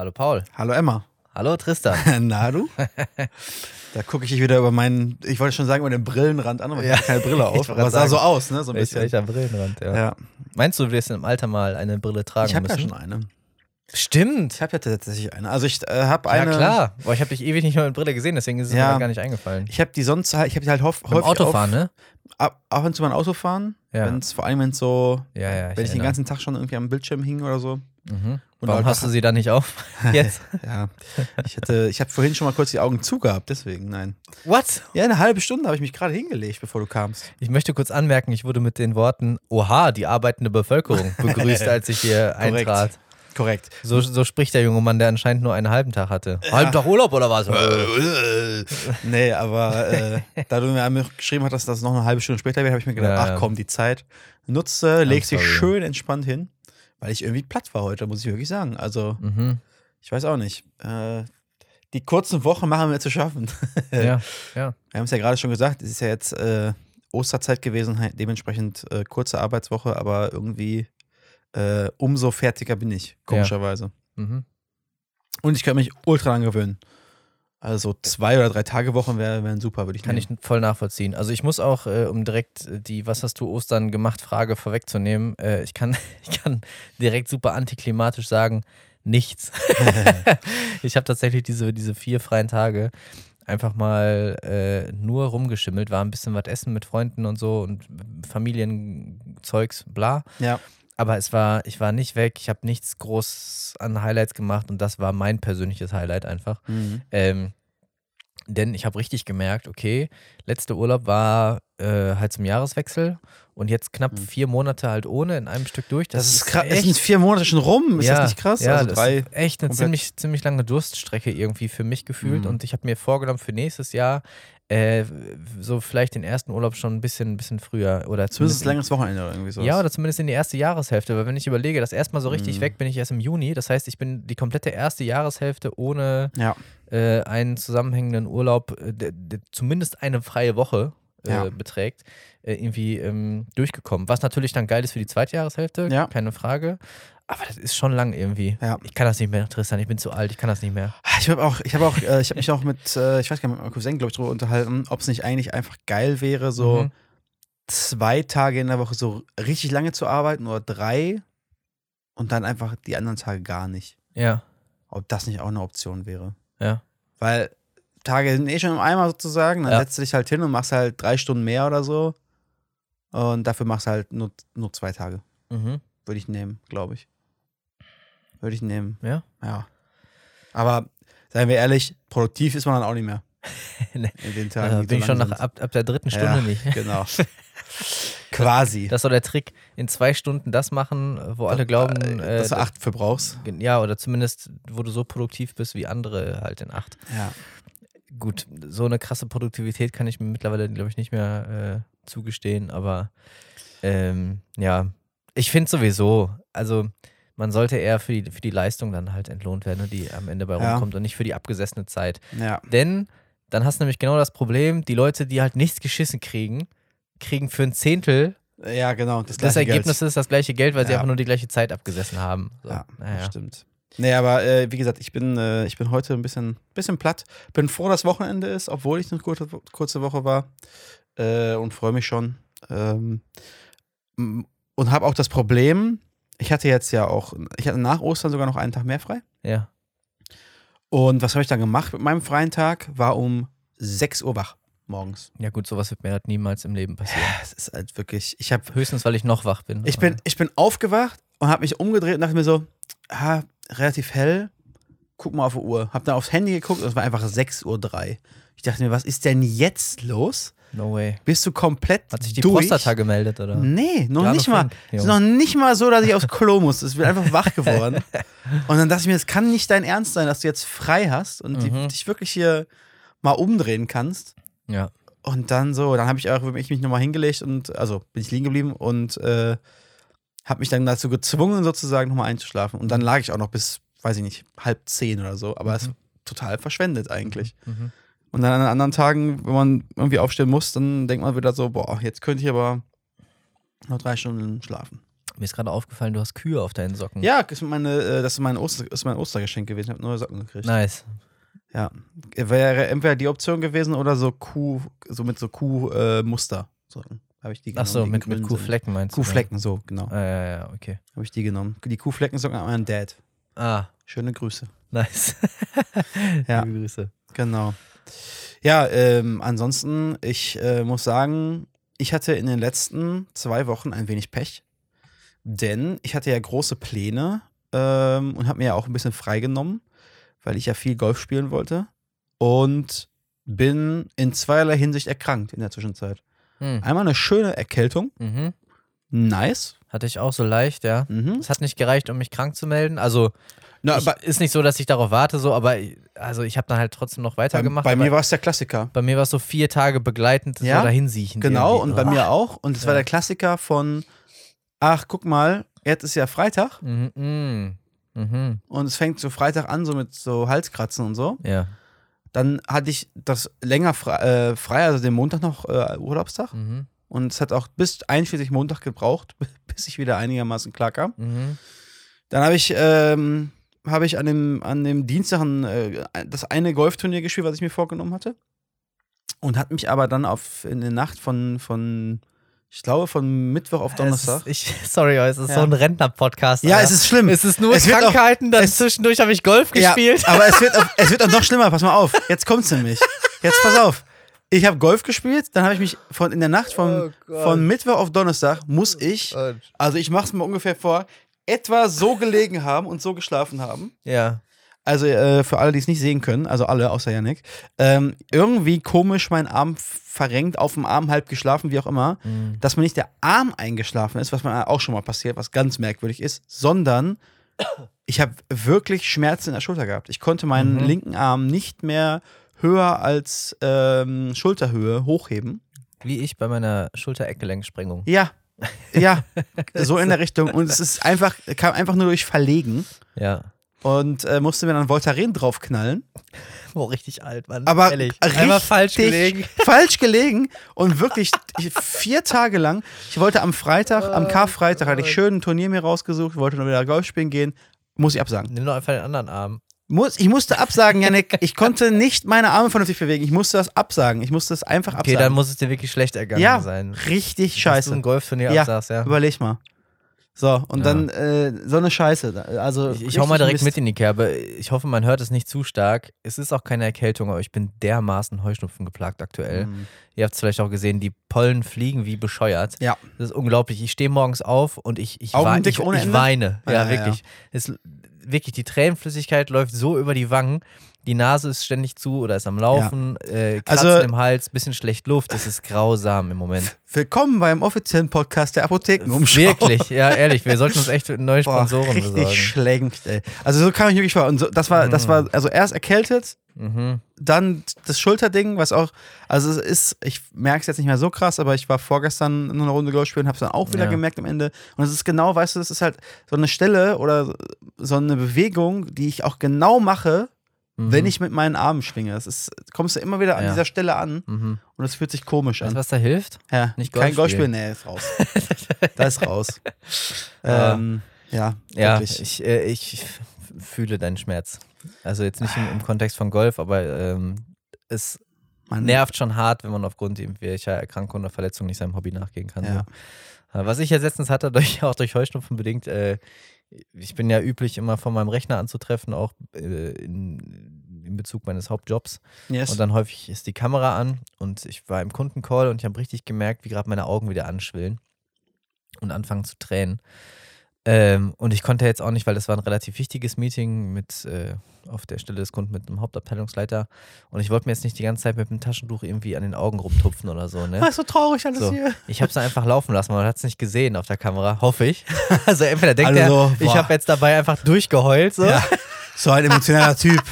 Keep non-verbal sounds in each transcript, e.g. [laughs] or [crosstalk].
Hallo Paul. Hallo Emma. Hallo Tristan. [laughs] Na du? [laughs] da gucke ich dich wieder über meinen, ich wollte schon sagen, über den Brillenrand an, aber ich Ja. habe keine Brille [laughs] Ich auf. Aber es sah so aus, ne? So ein Welch, bisschen. welcher Brillenrand, ja. Ja. Meinst du, du wirst im Alter mal eine Brille tragen Ich habe ja müssen? schon eine. Stimmt. Ich habe ja tatsächlich eine. Also ich äh, habe Ja, eine. klar. Boah, ich habe dich ewig nicht mehr mit Brille gesehen, deswegen ist es Ja. mir gar nicht eingefallen. Ich habe die sonst halt, ich habe die halt hof, häufig Autofahren, auf, ne? ab, ab und zu mein Auto fahren. Ja. Wenn's, vor allem wenn es so, Ja, ja. wenn ich den erinnere. ganzen Tag schon irgendwie am Bildschirm hing oder so. Mhm. Und Warum hast du sie dann nicht auf? [laughs] Jetzt? Ja. Ich hatte, ich habe vorhin schon mal kurz die Augen zugehabt, deswegen, nein. What? Ja, eine halbe Stunde habe ich mich gerade hingelegt, bevor du kamst. Ich möchte kurz anmerken, ich wurde mit den Worten Oha, die arbeitende Bevölkerung [laughs] begrüßt, als ich hier eintrat. Korrekt. So, so spricht der junge Mann, der anscheinend nur einen halben Tag hatte. Halben Tag Urlaub oder was? [laughs] nee, aber äh, da du mir einmal geschrieben hast, dass das noch eine halbe Stunde später wäre, habe ich mir gedacht, Ja, ja. ach komm, die Zeit nutze, legst dich schön entspannt hin, weil ich irgendwie platt war heute, muss ich wirklich sagen. Also, Mhm. ich weiß auch nicht. Äh, die kurzen Wochen machen wir zu schaffen. [laughs] Ja, ja. Wir haben es ja gerade schon gesagt, es ist ja jetzt äh, Osterzeit gewesen, he- dementsprechend äh, kurze Arbeitswoche, aber irgendwie äh, umso fertiger bin ich, komischerweise. Mhm. Und ich kann mich ultra dran gewöhnen. Also zwei oder drei Tage Wochen wären wär super, würde ich Kann ich nehmen. voll nachvollziehen. Also ich muss auch, äh, um direkt die Was hast du Ostern gemacht Frage vorwegzunehmen, äh, ich, kann, [laughs] ich kann direkt super antiklimatisch sagen, nichts. [laughs] ich habe tatsächlich diese, diese vier freien Tage einfach mal äh, nur rumgeschimmelt, war ein bisschen was essen mit Freunden und so und Familienzeugs, bla. Ja. Aber es war, ich war nicht weg, ich habe nichts groß an Highlights gemacht und das war mein persönliches Highlight einfach. Mhm. Ähm, denn ich habe richtig gemerkt, okay, letzter Urlaub war äh, halt zum Jahreswechsel und jetzt knapp vier Monate halt ohne in einem Stück durch. Mhm. Das, ist krass. Es echt, sind vier Monate schon rum. Ist ja, das nicht krass? Ja, also das drei. ist echt eine ziemlich, ziemlich lange Durststrecke irgendwie für mich gefühlt Mhm. und ich habe mir vorgenommen für nächstes Jahr äh, so vielleicht den ersten Urlaub schon ein bisschen, ein bisschen früher oder Zumindest ein längeres Wochenende oder irgendwie so. ja, oder zumindest in die erste Jahreshälfte. Weil wenn ich überlege, das erstmal so richtig Mhm. weg bin ich erst im Juni. Das heißt, ich bin die komplette erste Jahreshälfte ohne Ja. äh, einen zusammenhängenden Urlaub, äh, zumindest eine freie Woche äh, Ja. beträgt, äh, irgendwie ähm, durchgekommen. Was natürlich dann geil ist für die zweite Jahreshälfte, Ja. keine Frage. Aber das ist schon lang irgendwie. Ja. Ich kann das nicht mehr, Tristan. Ich bin zu alt. Ich kann das nicht mehr. Ich habe auch, ich habe auch, äh, ich habe mich auch mit, äh, ich weiß gar nicht, mit meinem Cousin, glaube ich, darüber unterhalten, ob es nicht eigentlich einfach geil wäre, so Mhm. zwei Tage in der Woche so richtig lange zu arbeiten oder drei und dann einfach die anderen Tage gar nicht. Ja, Ob das nicht auch eine Option wäre. ja. Weil Tage sind eh schon im Eimer sozusagen, dann Ja. setzt du dich halt hin und machst halt drei Stunden mehr oder so. Und dafür machst du halt nur, nur zwei Tage. Mhm. Würde ich nehmen, glaube ich. Würde ich nehmen. Ja. Ja. Aber seien wir ehrlich, produktiv ist man dann auch nicht mehr. [laughs] Nee. In den Tagen. Die bin ich so schon nach, ab, ab der dritten Ja, Stunde nicht. [laughs] Genau. [laughs] Quasi. Das ist so der Trick. In zwei Stunden das machen, wo alle glauben, äh, dass du acht für brauchst. Ja, oder zumindest, wo du so produktiv bist wie andere halt in acht. Ja. Gut, so eine krasse Produktivität kann ich mir mittlerweile, glaube ich, nicht mehr äh, zugestehen, aber ähm, ja, ich finde sowieso, also man sollte eher für die, für die Leistung dann halt entlohnt werden, die am Ende bei Ja. rumkommt und nicht für die abgesessene Zeit. Ja. Denn dann hast du nämlich genau das Problem, die Leute, die halt nichts geschissen kriegen, kriegen für ein Zehntel Ja, genau. Das, des gleiche Geld. Ergebnisses das gleiche Geld, weil sie Ja. einfach nur die gleiche Zeit abgesessen haben. So, Ja, das naja. stimmt. Nee, aber äh, wie gesagt, ich bin, äh, ich bin heute ein bisschen, bisschen platt. Bin froh, dass Wochenende ist, obwohl ich eine kurze, kurze Woche war. Äh, und freue mich schon. Ähm, und habe auch das Problem, ich hatte jetzt ja auch, ich hatte nach Ostern sogar noch einen Tag mehr frei. Ja. Und was habe ich dann gemacht mit meinem freien Tag? War um 6 Uhr wach morgens. ja, gut, sowas wird mir halt niemals im Leben passieren. Es ist halt wirklich, ich habe Höchstens, weil ich noch wach bin. Ich bin, ich bin aufgewacht und habe mich umgedreht und dachte mir so, ah, relativ hell, guck mal auf die Uhr. Hab dann aufs Handy geguckt und es war einfach 6.03 Uhr. Ich dachte mir, was ist denn jetzt los? No way. Bist du komplett Hat sich die durch? Prostata gemeldet, oder? Nee, noch Gerade nicht mal. Es ist noch nicht mal so, dass ich aufs Klo muss. Ich bin einfach wach geworden. [laughs] Und dann dachte ich mir, es kann nicht dein Ernst sein, dass du jetzt frei hast und Mhm. dich wirklich hier mal umdrehen kannst. Ja. Und dann so, dann habe ich auch ich mich nochmal hingelegt und, also bin ich liegen geblieben und äh, habe mich dann dazu gezwungen, sozusagen nochmal einzuschlafen. Und dann lag ich auch noch bis, weiß ich nicht, halb zehn oder so. Aber es Mhm. total verschwendet eigentlich. Mhm. Und dann an anderen Tagen, wenn man irgendwie aufstehen muss, dann denkt man wieder so, boah, jetzt könnte ich aber noch drei Stunden schlafen. Mir ist gerade aufgefallen, du hast Kühe auf deinen Socken. Ja, das ist, meine, äh, das ist, mein, Oster, ist mein Ostergeschenk gewesen. Ich habe neue Socken gekriegt. Nice. Ja. Wäre entweder die Option gewesen oder so Kuh, so mit so Kuhmuster. Socken. Habe ich die genommen. Ach so, die mit, mit. Kuhflecken meinst du? Kuhflecken, so, genau. Ah, ja, ja, okay. Habe ich die genommen. Die Kuhfleckensocken an meinen Dad. Ah, Schöne Grüße. nice. [laughs] Ja. Liebe Grüße. Genau. Ja, ähm, ansonsten, ich äh, muss sagen, ich hatte in den letzten zwei Wochen ein wenig Pech. Denn ich hatte ja große Pläne ähm, und habe mir ja auch ein bisschen freigenommen, weil ich ja viel Golf spielen wollte. Und bin in zweierlei Hinsicht erkrankt in der Zwischenzeit. Hm. Einmal eine schöne Erkältung. Mhm. Nice. Hatte ich auch so leicht, ja. Mhm. Es hat nicht gereicht, um mich krank zu melden. Also, Na, ich, bei ist nicht so, dass ich darauf warte, so, aber ich- also ich habe dann halt trotzdem noch bei, weitergemacht. bei aber mir war es der Klassiker. bei mir war es so vier Tage begleitend, Ja, so dahinsiechen. Genau, irgendwie. und bei mir auch. Und es war Ja. der Klassiker von, ach, guck mal, jetzt ist ja Freitag. Mhm, mhm. Mhm. Und es fängt so Freitag an, so mit so Halskratzen und so. Ja. Dann hatte ich das länger frei, äh, frei also den Montag noch äh, Urlaubstag. Mhm. Und es hat auch bis einschließlich Montag gebraucht, [laughs] bis ich wieder einigermaßen klar kam. Mhm. Dann habe ich, ähm, habe ich an dem, an dem Dienstag ein, äh, das eine Golfturnier gespielt, was ich mir vorgenommen hatte. Und hat mich aber dann auf in der Nacht von, von ich glaube, von Mittwoch auf Donnerstag. Es ist, ich, sorry, es ist Ja. so ein Rentner-Podcast. ja, es ist schlimm. Es ist nur Es wird auch- Krankheiten, dann es- zwischendurch habe ich Golf gespielt. Ja, aber es wird, auch, [laughs] es wird auch noch schlimmer. Pass mal auf. Jetzt kommt's nämlich. Jetzt pass auf. Ich habe Golf gespielt, dann habe ich mich von in der Nacht von, Oh von Mittwoch auf Donnerstag muss ich, also ich mache es mir ungefähr vor, etwa so gelegen haben und so geschlafen haben. Ja. Also äh, für alle, die es nicht sehen können, also alle außer Yannick, ähm, irgendwie komisch mein Arm verrenkt, auf dem Arm halb geschlafen, wie auch immer, Mhm. dass mir nicht der Arm eingeschlafen ist, was mir auch schon mal passiert, was ganz merkwürdig ist, sondern ich habe wirklich Schmerzen in der Schulter gehabt. Ich konnte meinen Mhm. linken Arm nicht mehr höher als ähm, Schulterhöhe hochheben. Wie ich bei meiner Schulter-Eckgelenksprengung. Ja, ja, [laughs] so in der Richtung. Und es ist einfach, kam einfach nur durch Verlegen Ja. Und äh, musste mir dann Voltaren draufknallen. Oh, richtig alt, Mann. Aber Ehrlich. richtig falsch [laughs] gelegen. Falsch gelegen und wirklich ich, vier Tage lang. Ich wollte am Freitag, am Karfreitag, hatte ich schön ein Turnier mir rausgesucht, wollte noch wieder Golf spielen gehen. Muss ich absagen. Nimm doch einfach den anderen Arm. Muss, ich musste absagen, Janik. Ich konnte nicht meine Arme vernünftig bewegen. Ich musste das absagen. Ich musste das einfach Okay, dann absagen. muss es dir wirklich schlecht ergangen ja, sein. richtig Dass du scheiße. ein Golfturnier Ja, absagst, ja. Überleg mal. So, und Ja. dann äh, so eine Scheiße. Also Ich, ich hau mal direkt richtig mit in die Kerbe. Ich hoffe, man hört es nicht zu stark. Es ist auch keine Erkältung, aber ich bin dermaßen Heuschnupfen geplagt aktuell. Mhm. Ihr habt es vielleicht auch gesehen, die Pollen fliegen wie bescheuert. Ja. Das ist unglaublich. Ich stehe morgens auf und ich, ich, Augen wei- dick ich, ich weine. Ja, Ja, ja, wirklich. Es, wirklich, die Tränenflüssigkeit läuft so über die Wangen. Die Nase ist ständig zu oder ist am Laufen. Äh, Kratzen Also- im Hals, bisschen schlecht Luft. Es ist grausam im Moment. Willkommen beim offiziellen Podcast der Apothekenumschau. Wirklich, ja, ehrlich. Wir sollten uns echt neue Boah, Sponsoren richtig besorgen. schlecht, ey. Also so kam ich wirklich vor. Und so, das war, das war, also erst erkältet, Mhm. dann das Schulterding, was auch, also es ist, ich merke es jetzt nicht mehr so krass, aber ich war vorgestern noch eine Runde Golf spielen, habe es dann auch wieder Ja. gemerkt am Ende. Und es ist genau, weißt du, es ist halt so eine Stelle oder so eine Bewegung, die ich auch genau mache, Mhm. wenn ich mit meinen Armen schwinge. Es ist, kommst du immer wieder an Ja. dieser Stelle an Mhm. und es fühlt sich komisch Weißt an. was da hilft? Ja, nicht kein Golf Golf spielen? spielen, nee, ist raus. [laughs] da ist raus. Ja. ähm, ja, Ja, wirklich. ich, äh, ich fühle deinen Schmerz. Also jetzt nicht im, im Kontext von Golf, aber ähm, es Man- nervt schon hart, wenn man aufgrund irgendwelcher Erkrankung oder Verletzung nicht seinem Hobby nachgehen kann. Ja. So. Was ich jetzt letztens hatte, [laughs] durch, auch durch Heuschnupfen bedingt, äh, ich bin ja üblich immer von meinem Rechner anzutreffen, auch äh, in, in Bezug meines Hauptjobs. Yes. Und dann häufig ist die Kamera an und ich war im Kundencall und ich habe richtig gemerkt, wie gerade meine Augen wieder anschwillen und anfangen zu tränen. Ähm, und ich konnte jetzt auch nicht, weil das war ein relativ wichtiges Meeting mit äh, auf der Stelle des Kunden mit einem Hauptabteilungsleiter. Und ich wollte mir jetzt nicht die ganze Zeit mit dem Taschentuch irgendwie an den Augen rumtupfen oder so. Ne? [laughs] Ist so traurig alles So. hier. Ich habe es einfach laufen lassen, man hat es nicht gesehen auf der Kamera, hoffe ich. [laughs] Also entweder denkt Alle er, so, ich boah. habe jetzt dabei einfach durchgeheult. So. Ja. So ein emotionaler [laughs] Typ.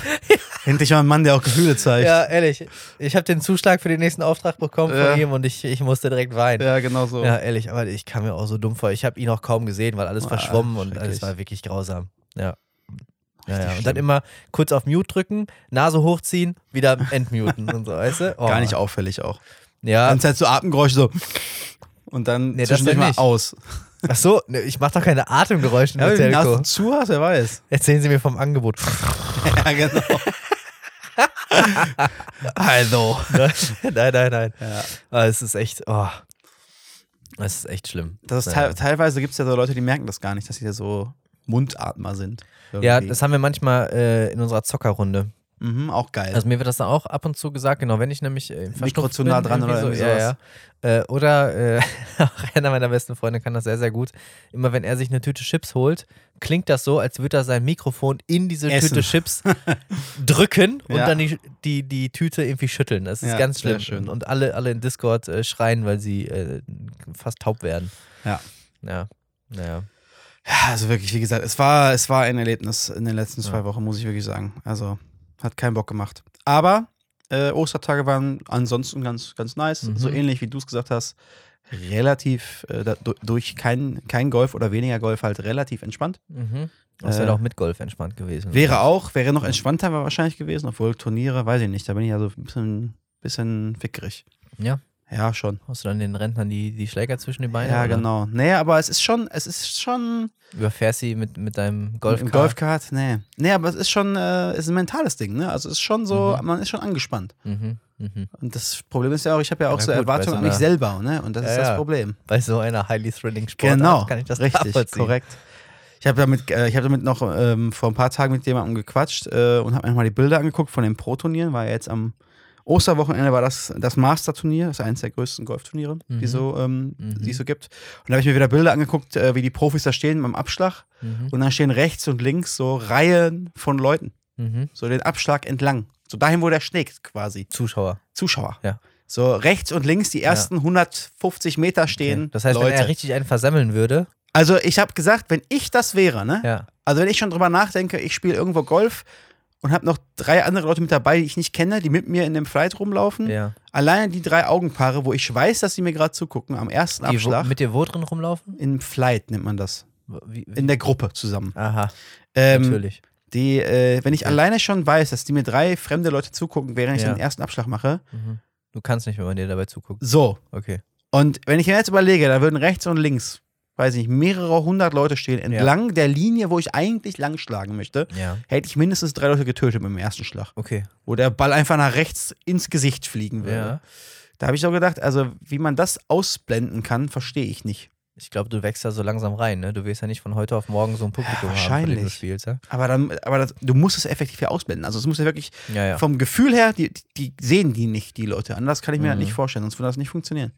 Endlich mal ein Mann, der auch Gefühle zeigt. Ja, ehrlich. Ich habe den Zuschlag für den nächsten Auftrag bekommen Ja. von ihm und ich, ich musste direkt weinen. Ja, genau so. Ja, ehrlich, aber ich kam mir auch so dumm vor. Ich habe ihn auch kaum gesehen, weil alles Ah, verschwommen und alles war wirklich grausam. Ja. Ja, ja. Und dann immer kurz auf Mute drücken, Nase hochziehen, wieder entmuten und so, weißt du? [laughs] Oh. Gar nicht auffällig auch. Ja, Ganze Zeit so Atemgeräusche so. Und dann Nee, zwischendurch mal aus. Ach so, ne, ich mache doch keine Atemgeräusche Ja, der wenn du zu hast, wer weiß. Erzählen Sie mir vom Angebot. [laughs] ja, genau. [laughs] Also. nein, nein, nein. Ja. Ah, es ist echt, oh. Es ist echt schlimm. Das ist Ja. teil teilweise gibt es ja so Leute, die merken das gar nicht, dass sie da so Mundatmer sind. Ja, Irgendwie. das haben wir manchmal äh, in unserer Zockerrunde. Mhm, auch geil. Also mir wird das dann auch ab und zu gesagt, genau, wenn ich nämlich äh, Mikro zu nah dran oder so, ja, ja. Äh, Oder äh, [laughs] auch einer meiner besten Freunde kann das sehr, sehr gut. Immer wenn er sich eine Tüte Chips holt, klingt das so, als würde er sein Mikrofon in diese Essen. Tüte Chips [laughs] drücken und Ja. dann die, die, die Tüte irgendwie schütteln. Das ist Ja, ganz schlimm. schön. Und alle, alle in Discord äh, schreien, weil sie äh, fast taub werden. Ja. Ja. Naja. Ja, also wirklich, wie gesagt, es war, es war ein Erlebnis in den letzten zwei. Wochen, muss ich wirklich sagen. Also hat keinen Bock gemacht. Aber äh, Ostertage waren ansonsten ganz, ganz nice. Mhm. So ähnlich wie du es gesagt hast. Relativ, äh, da, durch kein, kein Golf oder weniger Golf halt relativ entspannt. Mhm. Das Äh, wäre auch mit Golf entspannt gewesen. Wäre auch, wäre noch entspannter wahrscheinlich gewesen, obwohl Turniere, weiß ich nicht, da bin ich ja so ein bisschen, bisschen fickerig. Ja. Ja, schon. Hast du dann den Rentnern die, die Schläger zwischen die Beine? Ja, oder? genau. Nee, aber es ist schon, es ist schon Überfährst sie mit, mit deinem Golf Im Golfkart, nee. Nee, aber es ist schon, äh, es ist ein mentales Ding, ne? Also es ist schon so, Mhm. man ist schon angespannt. Mhm, mhm. Und das Problem ist ja auch, ich habe ja auch Ja, so gut, Erwartungen an mich selber, ne? Und das Ja, ist das. Problem. Bei so einer highly thrilling Sportart Genau, kann ich das richtig, korrekt. Ich habe damit, äh, ich habe damit noch ähm, vor ein paar Tagen mit jemandem gequatscht äh, und habe mir nochmal die Bilder angeguckt von den Pro-Turnieren. War ja jetzt am Osterwochenende war das das Master-Turnier, das ist eines der größten Golfturniere, Mhm. die, so, ähm, Mhm. die es so gibt. Und da habe ich mir wieder Bilder angeguckt, äh, wie die Profis da stehen beim Abschlag. Mhm. Und dann stehen rechts und links so Reihen von Leuten. Mhm. So den Abschlag entlang. So dahin, wo der schlägt, quasi. Zuschauer. Zuschauer. Ja. So rechts und links die ersten 150 Meter stehen. Okay. Das heißt, Leute. wenn er richtig einen versammeln würde, also ich habe gesagt, wenn ich das wäre, ne? ja. Also wenn ich schon drüber nachdenke, ich spiele irgendwo Golf und habe noch drei andere Leute mit dabei, die ich nicht kenne, die mit mir in dem Flight rumlaufen. ja. Alleine die drei Augenpaare, wo ich weiß, dass sie mir gerade zugucken, am ersten Die wo, Abschlag. mit dir wo drin rumlaufen? Im Flight nennt man das. Wie, wie? In der Gruppe zusammen. Aha, Ähm, natürlich. die, äh, wenn ich Okay. alleine schon weiß, dass die mir drei fremde Leute zugucken, während ich Ja. den ersten Abschlag mache, Mhm. Du kannst nicht, wenn man dir dabei zuguckt. so, Okay. Und wenn ich mir jetzt überlege, da würden rechts und links, weiß ich nicht, mehrere hundert Leute stehen entlang der Linie, wo ich eigentlich lang schlagen möchte, Ja. hätte ich mindestens drei Leute getötet mit dem ersten Schlag. Okay. Wo der Ball einfach nach rechts ins Gesicht fliegen würde. Ja. Da habe ich auch gedacht, also wie man das ausblenden kann, verstehe ich nicht. Ich glaube, du wächst da so langsam rein, ne? Du wirst ja nicht von heute auf morgen so ein Publikum haben, von dem du wahrscheinlich. spielst, ja? Aber, dann, aber das, du musst es effektiv ja ausblenden. Also es muss ja wirklich Ja, ja. vom Gefühl her, die, die sehen die nicht, die Leute. Anders kann ich mir Mhm. das nicht vorstellen, sonst würde das nicht funktionieren.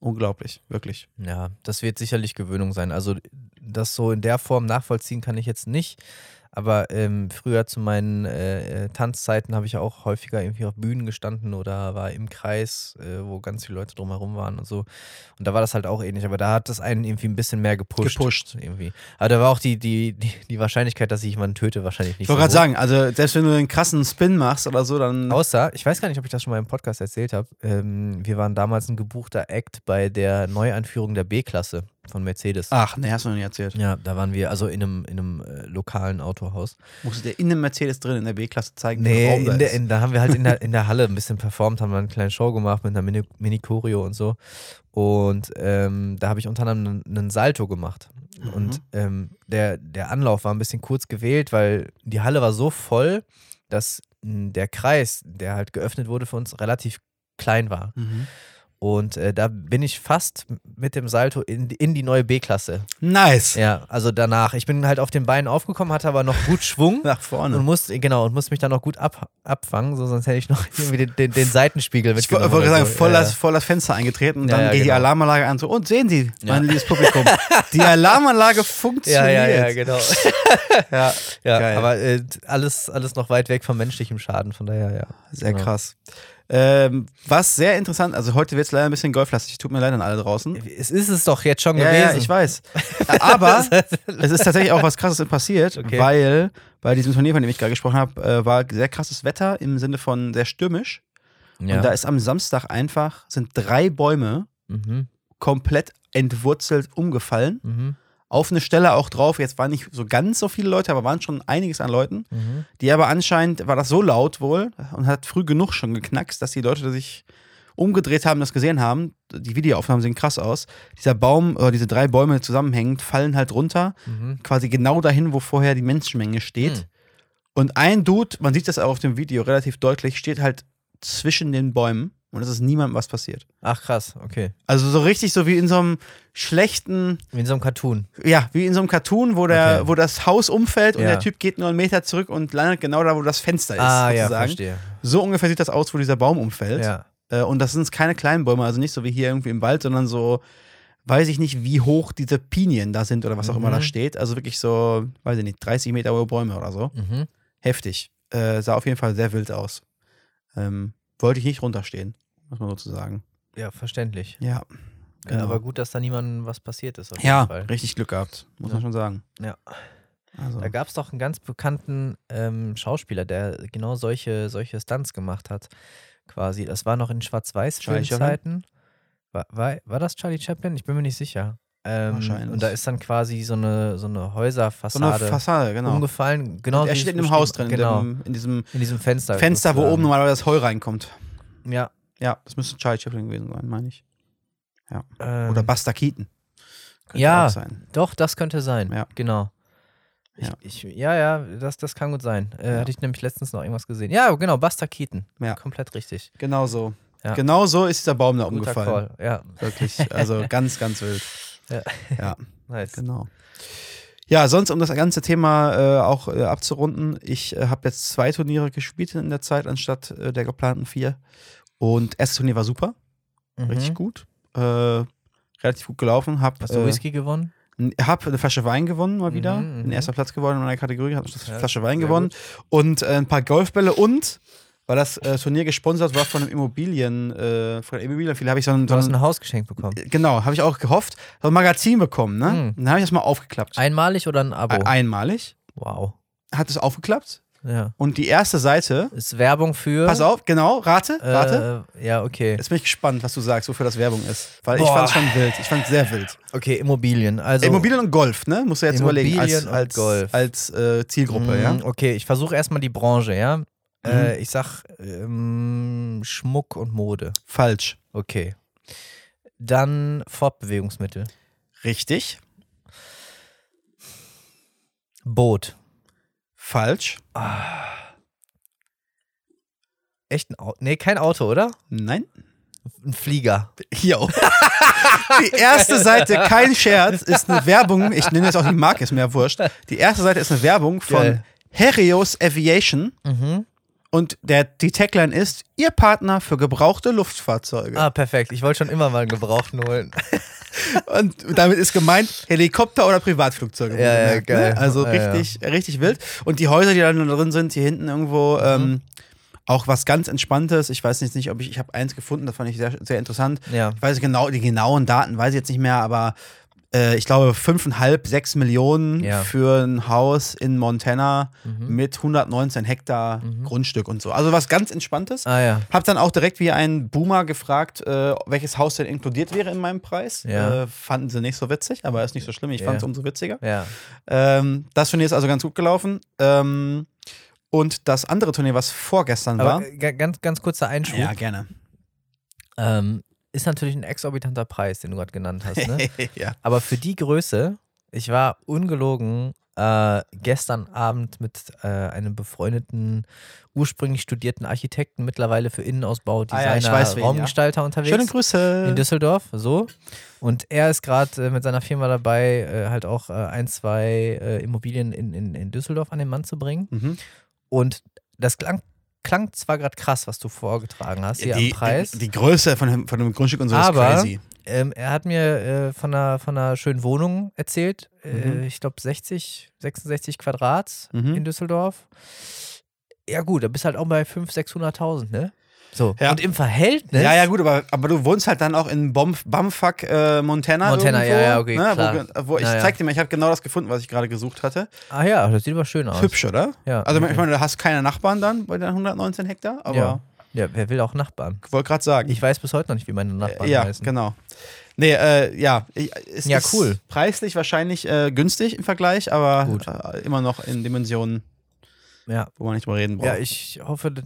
Unglaublich, wirklich. Ja, das wird sicherlich Gewöhnung sein. Also das so in der Form nachvollziehen kann ich jetzt nicht. Aber ähm, früher zu meinen äh, äh, Tanzzeiten habe ich ja auch häufiger irgendwie auf Bühnen gestanden oder war im Kreis, äh, wo ganz viele Leute drumherum waren und so. Und da war das halt auch ähnlich. Aber da hat das einen irgendwie ein bisschen mehr gepusht. Gepusht. Irgendwie. Aber da war auch die, die, die, die Wahrscheinlichkeit, dass ich jemanden töte, wahrscheinlich nicht Ich wollte so gerade sagen, also selbst wenn du einen krassen Spin machst oder so, dann. Außer, ich weiß gar nicht, ob ich das schon mal im Podcast erzählt habe. Ähm, wir waren damals ein gebuchter Act bei der Neueinführung der B-Klasse von Mercedes. Ach, ne, hast du noch nie erzählt. Ja, da waren wir also in einem, in einem äh, lokalen Autohaus. Musst du dir in dem Mercedes drin in der B-Klasse zeigen, Nee, Raum da in der, in, da haben wir halt in der, in der Halle ein bisschen performt, haben wir eine kleine Show gemacht mit einer Mini- Mini-Choreo und so. Und ähm, da habe ich unter anderem einen, Salto gemacht. Mhm. Und ähm, der, der Anlauf war ein bisschen kurz gewählt, weil die Halle war so voll, dass mh, der Kreis, der halt geöffnet wurde für uns, relativ klein war. Mhm. Und äh, da bin ich fast mit dem Salto in, in die neue B-Klasse. Nice. Ja, also danach. Ich bin halt auf den Beinen aufgekommen, hatte aber noch gut Schwung. [laughs] Nach Und vorne. musste, genau, und musste mich dann noch gut ab, abfangen, so, sonst hätte ich noch [laughs] irgendwie den, den, den Seitenspiegel Ich wollte sagen, so. voll, ja, das, voll das Fenster eingetreten und Ja, dann ja, geht die genau. Alarmanlage an. So, und sehen Sie, Ja. mein liebes Publikum, [laughs] die Alarmanlage ja, funktioniert. ja, ja, genau. Ja, ja, aber äh, alles, alles noch weit weg vom menschlichen Schaden, von daher, ja. Sehr Ja. krass. Ähm, was sehr interessant, also heute wird es leider ein bisschen golflastig, tut mir leid an alle draußen. Es ist es doch jetzt schon Ja, gewesen. ja, ich weiß. [laughs] Aber [laughs] es ist tatsächlich auch was Krasses passiert, Okay. weil bei diesem Turnier, von dem ich gerade gesprochen habe, äh, war sehr krasses Wetter im Sinne von sehr stürmisch. ja. Und da ist am Samstag einfach, sind drei Bäume mhm, komplett entwurzelt umgefallen. mhm, Auf eine Stelle auch drauf. Jetzt waren nicht so ganz so viele Leute, aber waren schon einiges an Leuten. mhm. Die aber anscheinend war das so laut wohl und hat früh genug schon geknackst, dass die Leute sich umgedreht haben, das gesehen haben, die Videoaufnahmen sehen krass aus. Dieser Baum oder diese drei Bäume zusammenhängend fallen halt runter, Mhm. quasi genau dahin, wo vorher die Menschenmenge steht. Hm. Und ein Dude, man sieht das auch auf dem Video relativ deutlich, steht halt zwischen den Bäumen und es ist niemandem was passiert. Ach krass, okay. Also so richtig so wie in so einem schlechten, Wie in so einem Cartoon. ja, wie in so einem Cartoon, wo, der, Okay. wo das Haus umfällt und Ja. der Typ geht nur einen Meter zurück und landet genau da, wo das Fenster ist. ah, ja, sozusagen. verstehe. so ungefähr sieht das aus, wo dieser Baum umfällt. Ja. Äh, und das sind keine kleinen Bäume, also nicht so wie hier irgendwie im Wald, sondern so, weiß ich nicht, wie hoch diese Pinien da sind oder was auch immer da Mhm. steht. Also wirklich so, weiß ich nicht, 30 Meter hohe Bäume oder so. Mhm. Heftig. Äh, sah auf jeden Fall sehr wild aus. Ähm, wollte ich nicht runterstehen, muss man sozusagen. Ja, verständlich. Ja. Ja, Genau. aber gut, dass da niemandem was passiert ist. Auf jeden Ja, Fall. richtig Glück gehabt, muss Ja. man schon sagen. Ja. Also, Da gab es doch einen ganz bekannten ähm, Schauspieler, der genau solche, solche Stunts gemacht hat. Quasi. Das war noch in Schwarz-Weiß-Filmzeiten. War, war, war das Charlie Chaplin? Ich bin mir nicht sicher. Ähm, Wahrscheinlich. Und da ist dann quasi so eine, so eine so eine Häuserfassade Fassade, genau. umgefallen. Genau er wie steht in einem Haus drin, Genau. in, dem, in diesem in diesem Fenster. Fenster, wo oben normalerweise das Heu reinkommt. Ja. Ja, das müsste Charlie Chaplin gewesen sein, meine ich. Ähm, Oder Buster Keaton. Könnte Ja. auch sein. Doch, das könnte sein. Ja. Genau. Ich, Ja. ja. Ich, ja, ja, das, das kann gut sein. Äh, Ja. Hatte ich nämlich letztens noch irgendwas gesehen. Ja, genau, Buster Keaton. Ja. Komplett richtig. Genau so. Ja. Genau so ist dieser Baum da Guter umgefallen. Call. Ja, Wirklich. Also [laughs] ganz, ganz wild. Ja. ja [laughs] nice. genau. Ja, sonst, um das ganze Thema äh, auch äh, abzurunden, ich äh, habe jetzt zwei Turniere gespielt in der Zeit, anstatt äh, der geplanten vier. Und erstes Turnier war super, Mhm. richtig gut. Äh, relativ gut gelaufen. Hab, Hast du äh, Whisky gewonnen? hab eine Flasche Wein gewonnen mal wieder. Mhm, Bin mhm. erster Platz geworden in meiner Kategorie, hab eine Ja, Flasche Wein sehr gewonnen. Und äh, ein paar Golfbälle und weil das äh, Turnier gesponsert war von einem Immobilien, äh, von der Immobilienfiliale, habe ich so ein, Du so hast ein ein Haus geschenkt bekommen. Genau, habe ich auch gehofft. So ein Magazin bekommen, ne? Mhm. Dann habe ich das mal aufgeklappt. Einmalig oder ein Abo? Einmalig. wow. Hat es aufgeklappt. Ja. Und die erste Seite, Ist Werbung für. pass auf, genau, rate, rate. Äh, ja, okay. Jetzt bin ich gespannt, was du sagst, wofür das Werbung ist. Weil ich Boah. fand es schon wild. Ich fand es sehr wild. Okay, Immobilien. Also, Immobilien und Golf, ne? Musst du jetzt überlegen. Immobilien Als, und als, Golf. als äh, Zielgruppe, Mm, ja? Okay, ich versuche erstmal die Branche, ja. Äh, ich sag ähm, Schmuck und Mode. Falsch. Okay. Dann Fortbewegungsmittel. Richtig. Boot. Falsch. Echt ein Auto? Nee, kein Auto, oder? Nein. Ein Flieger. Jo. Die erste Seite, kein Scherz, ist eine Werbung. Ich nenne jetzt auch die Marke, ist mir wurscht. Die erste Seite ist eine Werbung von Geil. Herios Aviation. Mhm. Und der, die Tagline ist: Ihr Partner für gebrauchte Luftfahrzeuge. Ah, perfekt. Ich wollte schon immer mal einen Gebrauchten holen. [laughs] Und damit ist gemeint Helikopter oder Privatflugzeuge. Ja, ja, ne? geil. Also Ja, ja. richtig, richtig wild. Und die Häuser, die da drin sind, hier hinten irgendwo, Mhm. ähm, auch was ganz Entspanntes. Ich weiß jetzt nicht, ob ich, ich habe eins gefunden, das fand ich sehr, sehr interessant. Ja. Ich weiß genau, die genauen Daten weiß ich jetzt nicht mehr, aber äh, ich glaube 5,5, 6 Millionen Ja. für ein Haus in Montana Mhm. mit 119 Hektar Grundstück und so. Also was ganz Entspanntes. Ah ja. Hab dann auch direkt wie ein Boomer gefragt, äh, welches Haus denn inkludiert wäre in meinem Preis. Ja. Äh, fanden sie nicht so witzig, aber ist nicht so schlimm. Ich fand es umso witziger. Ähm, das Turnier ist also ganz gut gelaufen. Ähm, und das andere Turnier, was vorgestern war. Aber äh, ga- ganz, ganz kurzer Einschub. ja, gerne. Ähm, ist natürlich ein exorbitanter Preis, den du gerade genannt hast. Ne? [laughs] ja. Aber für die Größe, ich war ungelogen äh, gestern Abend mit äh, einem befreundeten, ursprünglich studierten Architekten, mittlerweile für Innenausbau, Ah Designer, ja, weiß wen, Raumgestalter unterwegs. Schöne Grüße. in Düsseldorf, so. Und er ist gerade äh, mit seiner Firma dabei, äh, halt auch äh, ein, zwei äh, Immobilien in, in, in Düsseldorf an den Mann zu bringen. Mhm. Und das klang, klang zwar gerade krass, was du vorgetragen hast hier die, am Preis. Die, die Größe von dem, von dem Grundstück und so Aber- ist crazy. Ähm, er hat mir äh, von, einer, von einer schönen Wohnung erzählt. Mhm. Äh, ich glaube 60, 66 Quadrat Mhm. in Düsseldorf. Ja gut, da bist halt auch bei 500.000, 600.000, ne? So. Ja. Und im Verhältnis. Ja, ja, gut, aber, aber du wohnst halt dann auch in Bomb, Bumfuck, äh, Montana. Montana, irgendwo, ja, ja, okay, ne, klar. Wo, wo ich Ja, ja. zeig dir mal, ich habe genau das gefunden, was ich gerade gesucht hatte. Ah ja, das sieht aber schön aus. Hübsch, oder? Ja. Also, ich meine, du hast keine Nachbarn dann bei deinen 119 Hektar, aber ja. ja, wer will auch Nachbarn? ich wollte gerade sagen. Ich weiß bis heute noch nicht, wie meine Nachbarn ja, heißen. genau. Nee, äh, ja, es Ja, ist cool. preislich wahrscheinlich äh, günstig im Vergleich, aber äh, immer noch in Dimensionen Ja. wo man nicht mal reden braucht. Ja, ich hoffe, du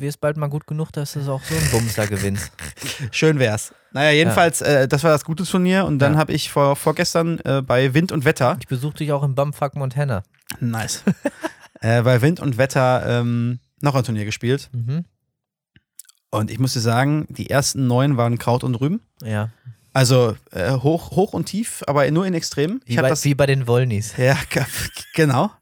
wirst bald mal gut genug, dass du auch so einen Bums da gewinnst. [laughs] Schön wär's. Naja, jedenfalls, äh, das war das gute Turnier und dann Ja. habe ich vor, vorgestern äh, bei Wind und Wetter, Ich besuche dich auch in Bumfuck Montana. nice, [laughs] äh, bei Wind und Wetter ähm, noch ein Turnier gespielt Mhm. und ich muss dir sagen, die ersten neun waren Kraut und Rüben. Ja. Also äh, hoch, hoch und tief, aber nur in Extremen. Wie bei, das wie bei den Wollnis. Ja, ge- [laughs] genau.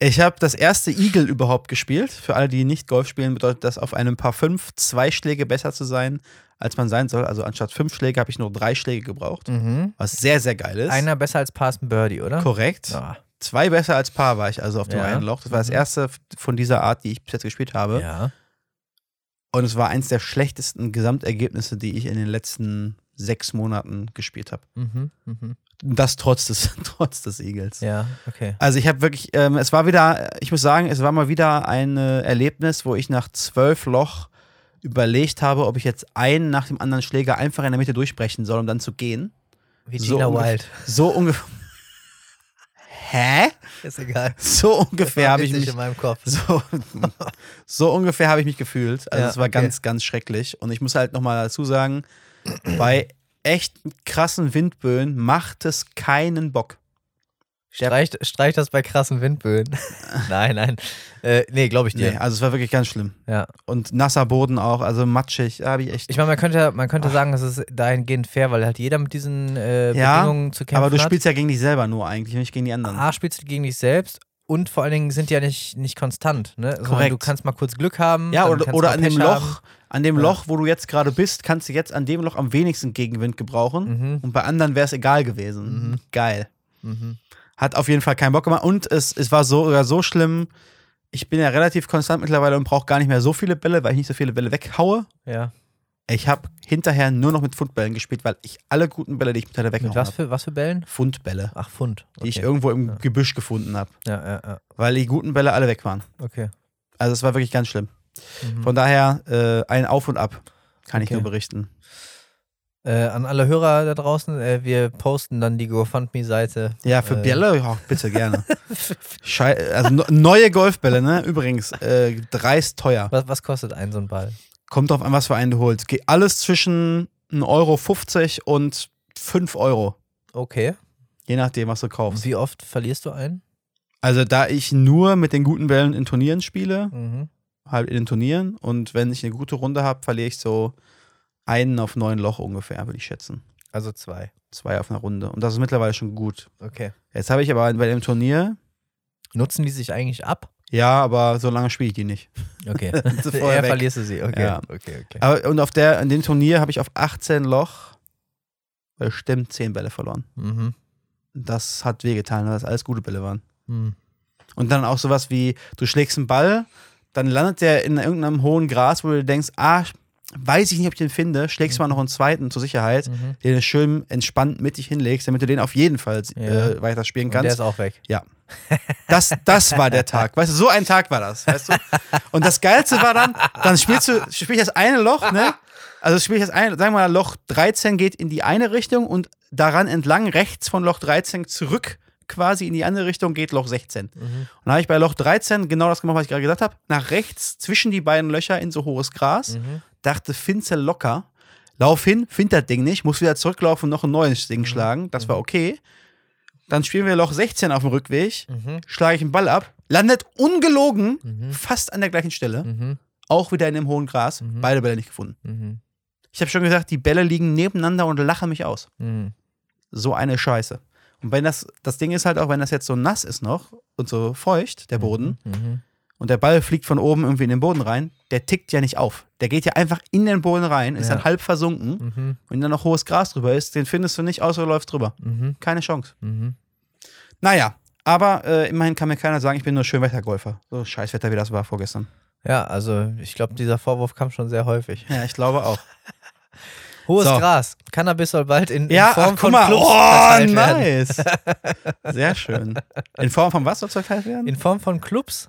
Ich habe das erste Eagle überhaupt gespielt. Für alle, die nicht Golf spielen, bedeutet das auf einem Paar 5 zwei Schläge besser zu sein, als man sein soll. Also anstatt fünf Schläge habe ich nur drei Schläge gebraucht, Mhm. was sehr, sehr geil ist. Einer besser als Parson Birdie, oder? Korrekt. Ja. Zwei besser als Paar war ich also auf dem Ja. einen Loch. Das war das Mhm. erste von dieser Art, die ich bis jetzt gespielt habe. ja. Und es war eins der schlechtesten Gesamtergebnisse, die ich in den letzten sechs Monaten gespielt habe. Mhm. Mhm. Das trotz des, [laughs] trotz des Eagles. Ja, okay. Also ich habe wirklich, ähm, es war wieder, ich muss sagen, es war mal wieder ein äh, Erlebnis, wo ich nach zwölf Loch überlegt habe, ob ich jetzt einen nach dem anderen Schläger einfach in der Mitte durchbrechen soll, um dann zu gehen. Wie So Gina ungef- Wild. So ungefähr. [laughs] Hä? Ist egal. So ungefähr habe ich mich. in meinem Kopf. So, [laughs] so ungefähr habe ich mich gefühlt. Also Ja, es war okay. ganz, ganz schrecklich. Und ich muss halt nochmal dazu sagen, bei echt krassen Windböen macht es keinen Bock. Streich, streich das bei krassen Windböen. [laughs] nein, nein. Äh, nee, glaube ich dir. Nee, also es war wirklich ganz schlimm. Ja. Und nasser Boden auch, also matschig, habe ich echt. Ich meine, man könnte, man könnte sagen, es ist dahingehend fair, weil halt jeder mit diesen äh, Ja, Bedingungen zu kämpfen aber du hat. spielst ja gegen dich selber nur eigentlich, nicht gegen die anderen. A, spielst du gegen dich selbst und vor allen Dingen sind die ja nicht, nicht konstant. Ne? Sondern Korrekt. Du kannst mal kurz Glück haben. ja, oder, oder an dem Loch, haben. An dem Ja. Loch, wo du jetzt gerade bist, kannst du jetzt an dem Loch am wenigsten Gegenwind gebrauchen. Mhm. Und bei anderen wäre es egal gewesen. Mhm. Geil. Mhm. Hat auf jeden Fall keinen Bock gemacht. Und es, es war so, sogar so schlimm. Ich bin ja relativ konstant mittlerweile und brauche gar nicht mehr so viele Bälle, weil ich nicht so viele Bälle weghaue. Ja. Ich habe hinterher nur noch mit Fundbällen gespielt, weil ich alle guten Bälle, die ich mittlerweile Mit weggehauen was habe, für, was für Bällen? Fundbälle, Ach, Pfund. Okay. die ich irgendwo im Ja. Gebüsch gefunden habe, ja, ja, ja. weil die guten Bälle alle weg waren. Okay. Also es war wirklich ganz schlimm. Mhm. Von daher äh, ein Auf und Ab, kann ich Okay. nur berichten. Äh, an alle Hörer da draußen, äh, wir posten dann die GoFundMe-Seite. Ja, für Äh, Bälle, ja, bitte gerne. [laughs] Schei also no, neue Golfbälle, ne? Übrigens, äh, dreist teuer. Was, was kostet ein so ein Ball? Kommt drauf an, was für einen du holst. Geht alles zwischen 1,50 Euro und 5 Euro. Okay. Je nachdem, was du kaufst. wie oft verlierst du einen? Also, da ich nur mit den guten Bällen in Turnieren spiele, Mhm. Halt in den Turnieren, und wenn ich eine gute Runde habe, verliere ich so einen auf neun Loch ungefähr, würde ich schätzen. Also zwei. Zwei auf einer Runde. Und das ist mittlerweile schon gut. Okay. Jetzt habe ich aber bei dem Turnier, Nutzen die sich eigentlich ab? ja, aber so lange spiele ich die nicht. [laughs] Okay. [laughs] Vorher verlierst du sie. Okay. Ja. Okay, okay. Aber, und auf der, in dem Turnier habe ich auf 18 Loch bestimmt 10 Bälle verloren. Mhm. Das hat wehgetan, weil das alles gute Bälle waren. Mhm. Und dann auch sowas wie, du schlägst einen Ball, dann landet der in irgendeinem hohen Gras, wo du denkst, ah, weiß ich nicht, ob ich den finde, schlägst mal noch einen zweiten zur Sicherheit, Mhm. den du schön entspannt mittig hinlegst, damit du den auf jeden Fall Ja. äh, weiter spielen Und der kannst. ist auch weg. Das, das war der Tag. Weißt du, so ein Tag war das, weißt du? Und das Geilste war dann, dann spielst du, spiel ich das eine Loch, ne? Also spiel ich das eine, sagen wir mal, Loch 13 geht in die eine Richtung und daran entlang rechts von Loch 13 zurück quasi in die andere Richtung geht Loch 16. Und Mhm. dann habe ich bei Loch 13 genau das gemacht, was ich gerade gesagt habe. Nach rechts zwischen die beiden Löcher in so hohes Gras. Mhm. Dachte, Finzel locker. Lauf hin, find das Ding nicht, muss wieder zurücklaufen und noch ein neues Ding schlagen. Das war okay. Dann spielen wir Loch 16 auf dem Rückweg. Mhm. Schlage ich einen Ball ab. Landet ungelogen Mhm. fast an der gleichen Stelle. Mhm. Auch wieder in dem hohen Gras. Mhm. Beide Bälle nicht gefunden. Mhm. Ich habe schon gesagt, die Bälle liegen nebeneinander und lachen mich aus. Mhm. So eine Scheiße. Und wenn das, das Ding ist halt auch, wenn das jetzt so nass ist noch und so feucht, der Boden, Mhm. und der Ball fliegt von oben irgendwie in den Boden rein, der tickt ja nicht auf. Der geht ja einfach in den Boden rein, ist Ja. dann halb versunken. Mhm. Wenn dann noch hohes Gras drüber ist, den findest du nicht, außer du läufst drüber. Mhm. Keine Chance. Mhm. Naja, aber äh, immerhin kann mir keiner sagen, ich bin nur Schönwettergolfer. So Scheißwetter, wie das war vorgestern. Ja, also ich glaube, dieser Vorwurf kam schon sehr häufig. Ja, ich glaube auch. [laughs] Hohes So. Gras. Cannabis soll bald in, in Ja, Form ach, von mal. Clubs Oh, nice. Sehr schön. In Form von was soll verteilt werden? In Form von Clubs?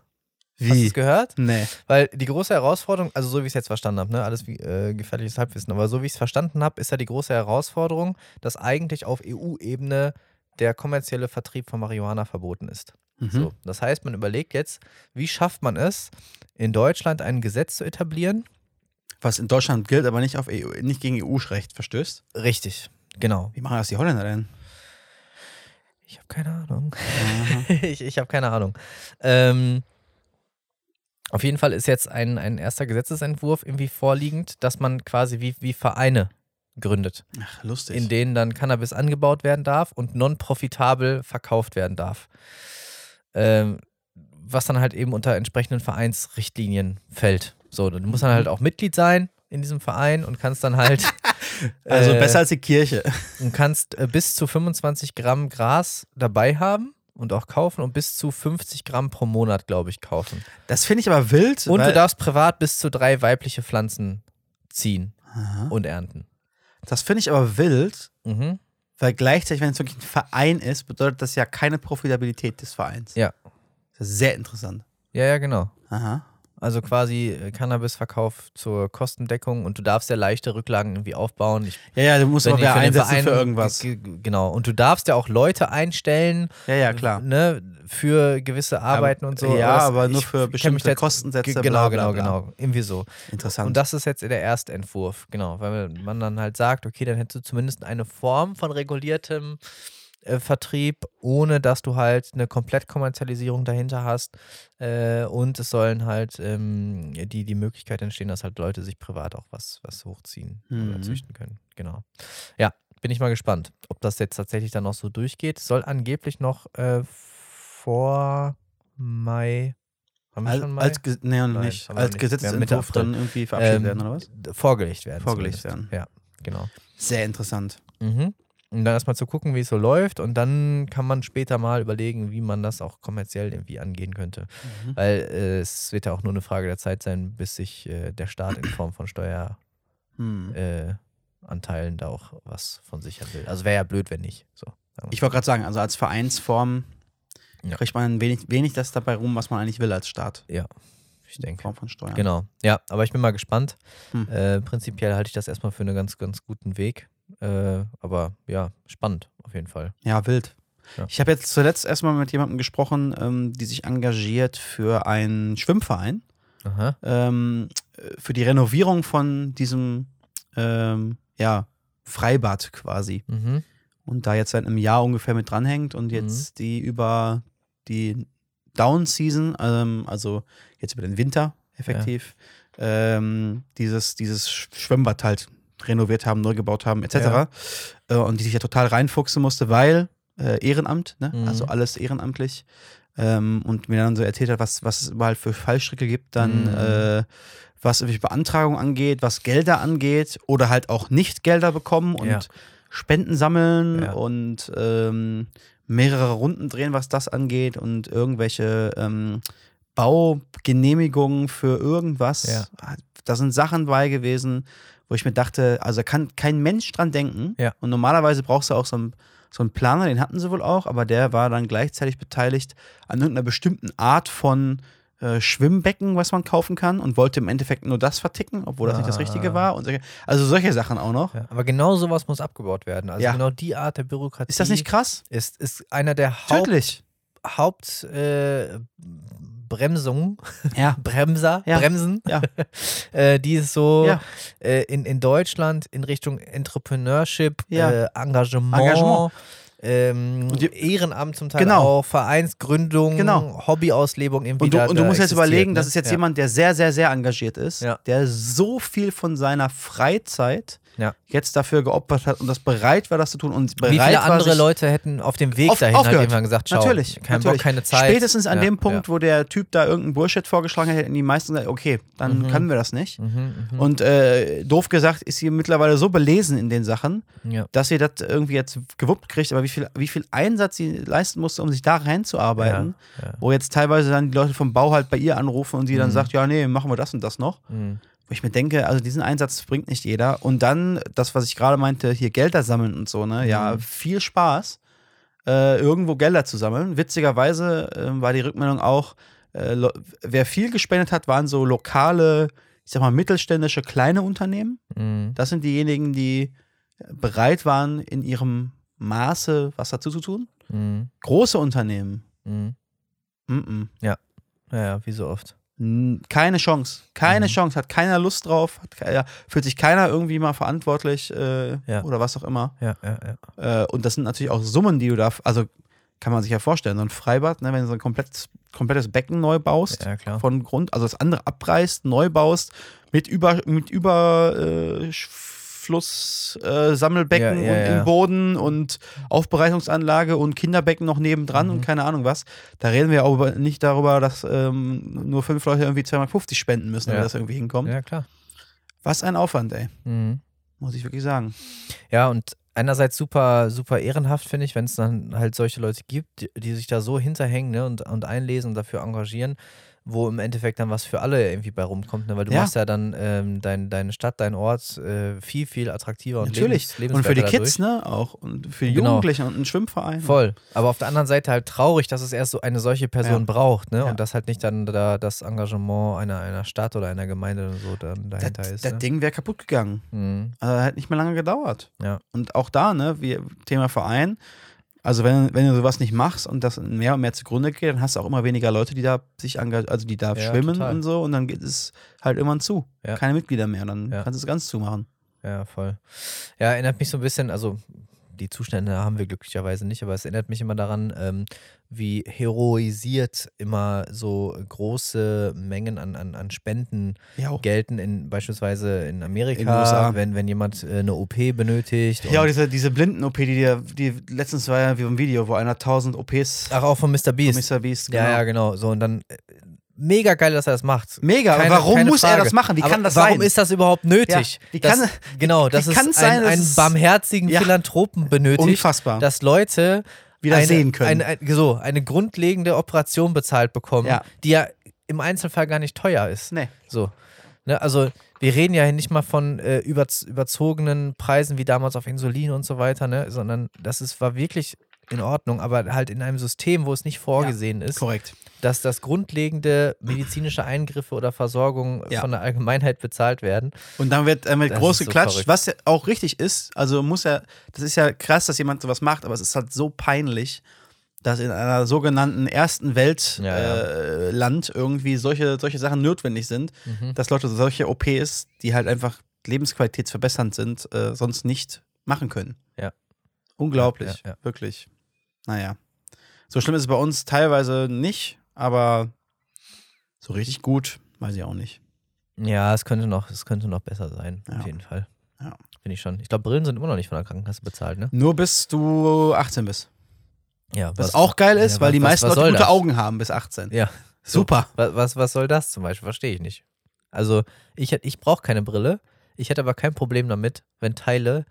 Hast du Wie? es gehört? Nee. Weil die große Herausforderung, also so wie ich es jetzt verstanden habe, ne, alles wie äh, gefährliches Halbwissen, aber so wie ich es verstanden habe, ist ja die große Herausforderung, dass eigentlich auf EU-Ebene der kommerzielle Vertrieb von Marihuana verboten ist. Mhm. So, das heißt, man überlegt jetzt, wie schafft man es, in Deutschland ein Gesetz zu etablieren? Was in Deutschland gilt, aber nicht, auf EU, nicht gegen EU-Recht verstößt. Richtig, genau. Wie machen das die Holländer denn? Ich habe keine Ahnung. [laughs] Ich ich habe keine Ahnung. Ähm, auf jeden Fall ist jetzt ein, ein erster Gesetzesentwurf irgendwie vorliegend, dass man quasi wie, wie Vereine gründet, Ach, lustig. in denen dann Cannabis angebaut werden darf und non-profitabel verkauft werden darf. Ähm, was dann halt eben unter entsprechenden Vereinsrichtlinien fällt. So, du musst dann halt auch Mitglied sein in diesem Verein und kannst dann halt [laughs] also äh, besser als die Kirche. [laughs] und kannst äh, bis zu 25 Gramm Gras dabei haben und auch kaufen und bis zu 50 Gramm pro Monat, glaube ich, kaufen. Das finde ich aber wild. Und du darfst privat bis zu drei weibliche Pflanzen ziehen Aha. und ernten. Das finde ich aber wild, Mhm. weil gleichzeitig, wenn es wirklich ein Verein ist, bedeutet das ja keine Profitabilität des Vereins. Ja. Das ist sehr interessant. Ja, ja, genau. Aha. Also quasi äh, Cannabisverkauf zur Kostendeckung und du darfst ja leichte Rücklagen irgendwie aufbauen. Ich, Ja, ja, du musst auch den einsetzen Verein- für irgendwas. Genau. Und du darfst ja auch Leute einstellen, Ja, ja, klar. ne, für gewisse Arbeiten und so. Ja, aber nur für bestimmte Kostensätze. Bla, Genau, bla, genau, genau. Irgendwie so. Interessant. Und das ist jetzt der Erstentwurf, genau, weil man dann halt sagt, okay, dann hättest du zumindest eine Form von reguliertem äh, Vertrieb, ohne dass du halt eine Komplettkommerzialisierung dahinter hast. Äh, und es sollen halt ähm, die, die Möglichkeit entstehen, dass halt Leute sich privat auch was, was hochziehen oder Mhm. züchten können. Genau. Ja, bin ich mal gespannt, ob das jetzt tatsächlich dann noch so durchgeht. Soll angeblich noch äh, vor Mai. Als, als, nee, Nein, nicht. als nicht. Gesetzentwurf dann irgendwie verabschiedet Ähm, werden, oder was? vorgelegt werden. Vorgelegt zumindest. Ja, genau. Sehr interessant. Mhm. Und dann erstmal zu gucken, wie es so läuft und dann kann man später mal überlegen, wie man das auch kommerziell irgendwie angehen könnte. Mhm. Weil äh, es wird ja auch nur eine Frage der Zeit sein, bis sich äh, der Staat in Form von Steueranteilen Hm. äh, da auch was von sichern will. Also wäre ja blöd, wenn nicht. So, Ich wollte gerade sagen, also als Vereinsform Ja. kriegt man wenig, wenig das dabei rum, was man eigentlich will als Staat. ich In denke. Form von Steuern. Genau. Ja, aber ich bin mal gespannt. Hm. Äh, prinzipiell halte ich das erstmal für einen ganz, ganz guten Weg. Äh, aber ja, spannend auf jeden Fall. Ja, wild. Ja. Ich habe jetzt zuletzt erstmal mit jemandem gesprochen, ähm, die sich engagiert für einen Schwimmverein, ähm, äh, für die Renovierung von diesem ähm, ja, Freibad quasi. Mhm. Und da jetzt seit einem Jahr ungefähr mit dranhängt und jetzt die über die Down-Season, ähm, also jetzt über den Winter effektiv, ähm, dieses, dieses Sch- Schwimmbad halt renoviert haben, neu gebaut haben, etc. Ja. Äh, und die sich ja total reinfuchsen musste, weil äh, Ehrenamt, ne? Mhm. also alles ehrenamtlich. Ähm, und mir dann so erzählt hat, was, was es überall für Fallstricke gibt, dann Mhm. äh, was irgendwie Beantragung angeht, was Gelder angeht oder halt auch nicht Gelder bekommen und Ja. Spenden sammeln Ja. und ähm, mehrere Runden drehen, was das angeht und irgendwelche ähm, Baugenehmigungen für irgendwas. Ja. Da sind Sachen bei gewesen, wo ich mir dachte, also kann kein Mensch dran denken. Ja. Und normalerweise brauchst du auch so einen, so einen Planer, den hatten sie wohl auch, aber der war dann gleichzeitig beteiligt an irgendeiner bestimmten Art von äh, Schwimmbecken, was man kaufen kann und wollte im Endeffekt nur das verticken, obwohl das nicht das Ah. Richtige war. Und solche, also solche Sachen auch noch. Ja, aber genau sowas muss abgebaut werden. Also Ja. genau die Art der Bürokratie Ist das nicht krass? ist, ist einer der Haupt, Tödlich. Haupt äh, Bremsungen, Ja. [laughs] Bremser, Ja. Bremsen, Ja. [laughs] äh, die es so äh, in, in Deutschland in Richtung Entrepreneurship, äh, Engagement, Engagement. Ähm, die- Ehrenamt zum Teil Genau. auch, Vereinsgründung, Genau. Hobbyauslebung irgendwie Und du, und du musst jetzt überlegen, ne? das ist jetzt jemand, der sehr, sehr, sehr engagiert ist, der so viel von seiner Freizeit Ja. jetzt dafür geopfert hat und das bereit war, das zu tun und bereit Wie viele war, andere Leute hätten auf dem Weg auf- dahin halt aufgehört. irgendwann gesagt, schau, Natürlich, kein natürlich. Bock, keine Zeit. Spätestens an Ja, dem Punkt, ja. wo der Typ da irgendeinen Bullshit vorgeschlagen hat, hätten die meisten gesagt, okay, dann Mhm. können wir das nicht. Mhm, mhm. Und äh, doof gesagt, ist sie mittlerweile so belesen in den Sachen, dass sie das irgendwie jetzt gewuppt kriegt, aber wie viel, wie viel Einsatz sie leisten musste, um sich da reinzuarbeiten, wo jetzt teilweise dann die Leute vom Bau halt bei ihr anrufen und sie dann Mhm. sagt, ja, nee, machen wir das und das noch. Wo ich mir denke, also diesen Einsatz bringt nicht jeder. Und dann, das, was ich gerade meinte, hier Gelder sammeln und so, ne? Ja, Mhm. viel Spaß, äh, irgendwo Gelder zu sammeln. Witzigerweise äh, war die Rückmeldung auch, äh, wer viel gespendet hat, waren so lokale, ich sag mal, mittelständische kleine Unternehmen. Mhm. Das sind diejenigen, die bereit waren, in ihrem Maße was dazu zu tun. Mhm. Große Unternehmen, Mhm. Mm Naja, wie so oft. Keine Chance. Keine Mhm. Chance. Hat keiner Lust drauf. Hat, ke- ja, fühlt sich keiner irgendwie mal verantwortlich äh, Ja. oder was auch immer. Ja, ja. Äh, und das sind natürlich auch Summen, die du da, also kann man sich ja vorstellen, so ein Freibad, ne, wenn du so ein komplettes, komplettes Becken neu baust, von Grund, also das andere abreißt, neu baust, mit über, mit über äh, Fluss, äh, Ja, ja, und im Boden und Aufbereitungsanlage und Kinderbecken noch nebendran Mhm. und keine Ahnung was. Da reden wir aber nicht darüber, dass ähm, nur fünf Leute irgendwie 250 spenden müssen, damit das irgendwie hinkommt. Ja, klar. Was ein Aufwand, ey. Mhm. Muss ich wirklich sagen. Ja, und einerseits super, super ehrenhaft, finde ich, wenn es dann halt solche Leute gibt, die, die sich da so hinterhängen ne, und, und einlesen und dafür engagieren, wo im Endeffekt dann was für alle irgendwie bei rumkommt, ne? weil du Ja. machst ja dann ähm, dein, deine Stadt, dein Ort äh, viel, viel attraktiver und Natürlich. lebens, Und für die Kids, ne? Auch. Und für die Genau. Jugendlichen und einen Schwimmverein. Voll. Aber auf der anderen Seite halt traurig, dass es erst so eine solche Person Ja. braucht, ne? Ja. Und dass halt nicht dann da das Engagement einer, einer Stadt oder einer Gemeinde und so dann Das, dahinter ist. das ne? Ding wäre kaputt gegangen. Mhm. Also hat nicht mehr lange gedauert. Ja. Und auch da, ne, wie Thema Verein. Also wenn, wenn du sowas nicht machst und das mehr und mehr zugrunde geht, dann hast du auch immer weniger Leute, die da sich engagieren, also die da Ja, schwimmen total. und so und dann geht es halt irgendwann zu. Ja. Keine Mitglieder mehr, dann kannst du es ganz zumachen. Ja, voll. Ja, erinnert mich so ein bisschen, also die Zustände haben wir glücklicherweise nicht, aber es erinnert mich immer daran, ähm, wie heroisiert immer so große Mengen an, an, an Spenden Ja, gelten, in, beispielsweise in Amerika, In USA. wenn, wenn jemand äh, eine OP benötigt. Ja, diese, diese Blinden-OP, die, dir- die letztens war ja wie ein Video, wo einer 1000 OPs Ach, auch von Mr. von Beast. Mr. Beast, Ja, ja, genau. So, und dann äh, mega geil, dass er das macht. Mega, aber Keine- warum keine muss er Frage. das machen? Wie Aber kann das warum sein? ist das überhaupt nötig? Ja, wie das, kann- genau, dass wie es kann's sein, ein, dass einen barmherzigen Ja. Philanthropen benötigt, Unfassbar. dass Leute Wieder eine, sehen können. Eine, eine, so, eine grundlegende Operation bezahlt bekommen, Ja. die ja im Einzelfall gar nicht teuer ist. nee. So. Ne, also wir reden ja nicht mal von äh, überz überzogenen Preisen wie damals auf Insulin und so weiter, ne? sondern das ist, war wirklich in Ordnung, aber halt in einem System, wo es nicht vorgesehen ist, Korrekt. Dass das grundlegende medizinische Eingriffe oder Versorgung Ja. von der Allgemeinheit bezahlt werden. Und dann wird, Das groß so geklatscht, verrückt. was ja auch richtig ist. Also muss ja, das ist ja krass, dass jemand sowas macht, aber es ist halt so peinlich, dass in einer sogenannten ersten Welt Ja, äh, irgendwie solche, solche Sachen notwendig sind, Mhm. dass Leute solche OPs, die halt einfach lebensqualitätsverbessernd sind, äh, sonst nicht machen können. Ja. Unglaublich, wirklich. Naja. So schlimm ist es bei uns teilweise nicht, aber so richtig gut, weiß ich auch nicht. Ja, es könnte noch, es könnte noch besser sein, Ja. auf jeden Fall. Ja. Finde ich schon. Ich glaube, Brillen sind immer noch nicht von der Krankenkasse bezahlt, ne? Nur bis du 18 bist. Ja, Was, auch geil ist, ja, weil die was- meisten was Leute gute das? Augen haben bis 18. Ja. Super. Was, was, was soll das zum Beispiel? Verstehe ich nicht. Also, ich, ich brauche keine Brille. Ich hätte aber kein Problem damit, wenn Teile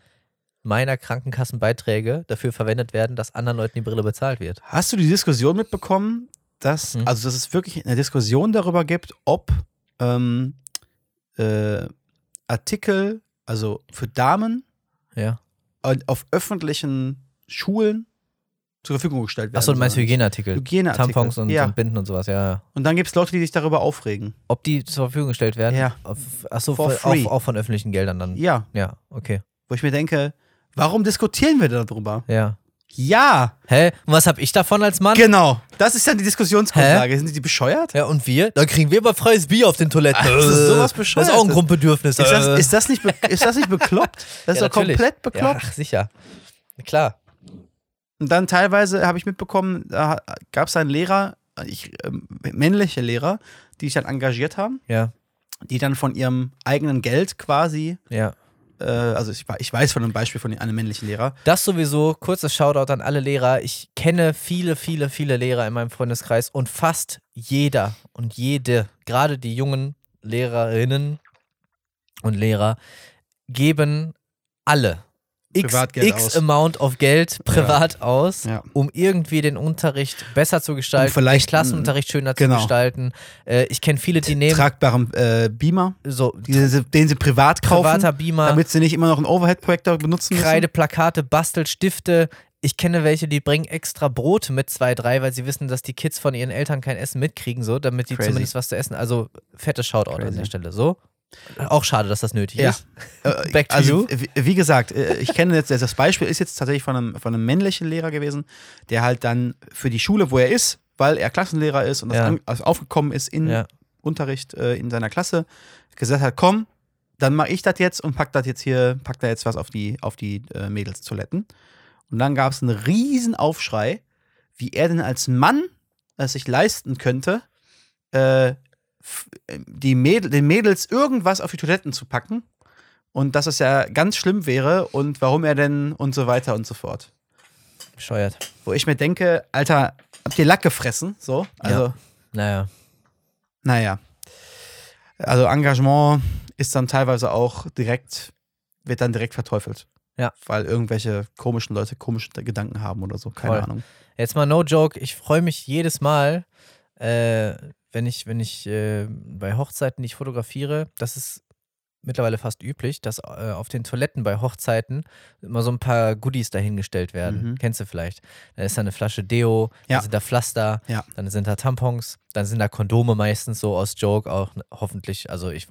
meiner Krankenkassenbeiträge dafür verwendet werden, dass anderen Leuten die Brille bezahlt wird. Hast du die Diskussion mitbekommen, dass, Hm. also dass es wirklich eine Diskussion darüber gibt, ob ähm, äh, Artikel, also für Damen Ja. auf öffentlichen Schulen zur Verfügung gestellt werden. Achso, du meinst. Hygieneartikel. Hygieneartikel. Tampons und, ja. und Binden und sowas, ja, ja. Und dann gibt es Leute, die sich darüber aufregen. Ob die zur Verfügung gestellt werden? Ja. Achso, auch, auch von öffentlichen Geldern dann. Ja, Ja, okay. wo ich mir denke, warum diskutieren wir darüber? Ja. Ja, Hä? Und was hab ich davon als Mann? genau. Das ist dann die Diskussionsgrundlage. Sind die bescheuert? Ja, und wir? Da kriegen wir aber freies Bier auf den Toiletten. Das ist sowas Das ist auch ein. Grundbedürfnis. Ist das, Äh. ist, das nicht ist das nicht bekloppt? [laughs] Das ist Ja, doch natürlich. komplett Ja, bekloppt. ach, sicher. Klar. Und dann teilweise habe ich mitbekommen, da gab es einen Lehrer, ich, ähm, männliche Lehrer, die sich dann engagiert haben, Ja, die dann von ihrem eigenen Geld quasi, ja. Äh, also ich, ich weiß von einem Beispiel von einem männlichen Lehrer, Das sowieso, kurzes Shoutout an alle Lehrer. Ich kenne viele, viele, viele Lehrer in meinem Freundeskreis und fast jeder und jede, gerade die jungen Lehrerinnen und Lehrer, geben alle x, x. Amount of Geld privat aus, Ja. um irgendwie den Unterricht besser zu gestalten, Um vielleicht den Klassenunterricht schöner genau. zu gestalten. Äh, ich kenne viele, die nehmen tragbaren äh, Beamer, so die, sie- den sie privat kaufen, privater Beamer, damit sie nicht immer noch einen Overhead-Projektor benutzen müssen. Kreide, Plakate, Bastelstifte. Ich kenne welche, die bringen extra Brote mit zwei, drei, weil sie wissen, dass die Kids von ihren Eltern kein Essen mitkriegen, so, damit die Crazy. zumindest was zu essen. Also fettes Shoutout an Crazy. der Stelle. So. Auch schade, dass das nötig Ja. ist. Äh, [laughs] Back to also, you. Wie, gesagt, äh, ich kenne jetzt, das Beispiel ist jetzt tatsächlich von einem, von einem männlichen Lehrer gewesen, der halt dann für die Schule, wo er ist, weil er Klassenlehrer ist und das Ja. an, also aufgekommen ist in Ja. Unterricht äh, in seiner Klasse, gesagt hat, komm, dann mache ich das jetzt und pack das jetzt hier, pack da jetzt was auf die, auf die äh, Mädelstoiletten. Und dann gab es einen riesen Aufschrei, wie er denn als Mann es sich leisten könnte, äh, die Mädel, den Mädels irgendwas auf die Toiletten zu packen. Und dass es ja ganz schlimm wäre und warum er denn und so weiter und so fort. Bescheuert. Wo ich mir denke, Alter, habt ihr Lack gefressen? So, also, Naja. naja. Also Engagement ist dann teilweise auch direkt, wird dann direkt verteufelt. Ja. Weil irgendwelche komischen Leute komische Gedanken haben oder so, keine Voll. Ahnung. Jetzt mal no joke, ich freue mich jedes Mal, äh, wenn ich, wenn ich äh, bei Hochzeiten, die ich fotografiere, das ist mittlerweile fast üblich, dass äh, auf den Toiletten bei Hochzeiten immer so ein paar Goodies dahingestellt werden. Mhm. Kennst du vielleicht? Da ist da eine Flasche Deo, Ja. dann sind da Pflaster, Ja. dann sind da Tampons, dann sind da Kondome meistens so aus Joke auch ne, hoffentlich. Also ich,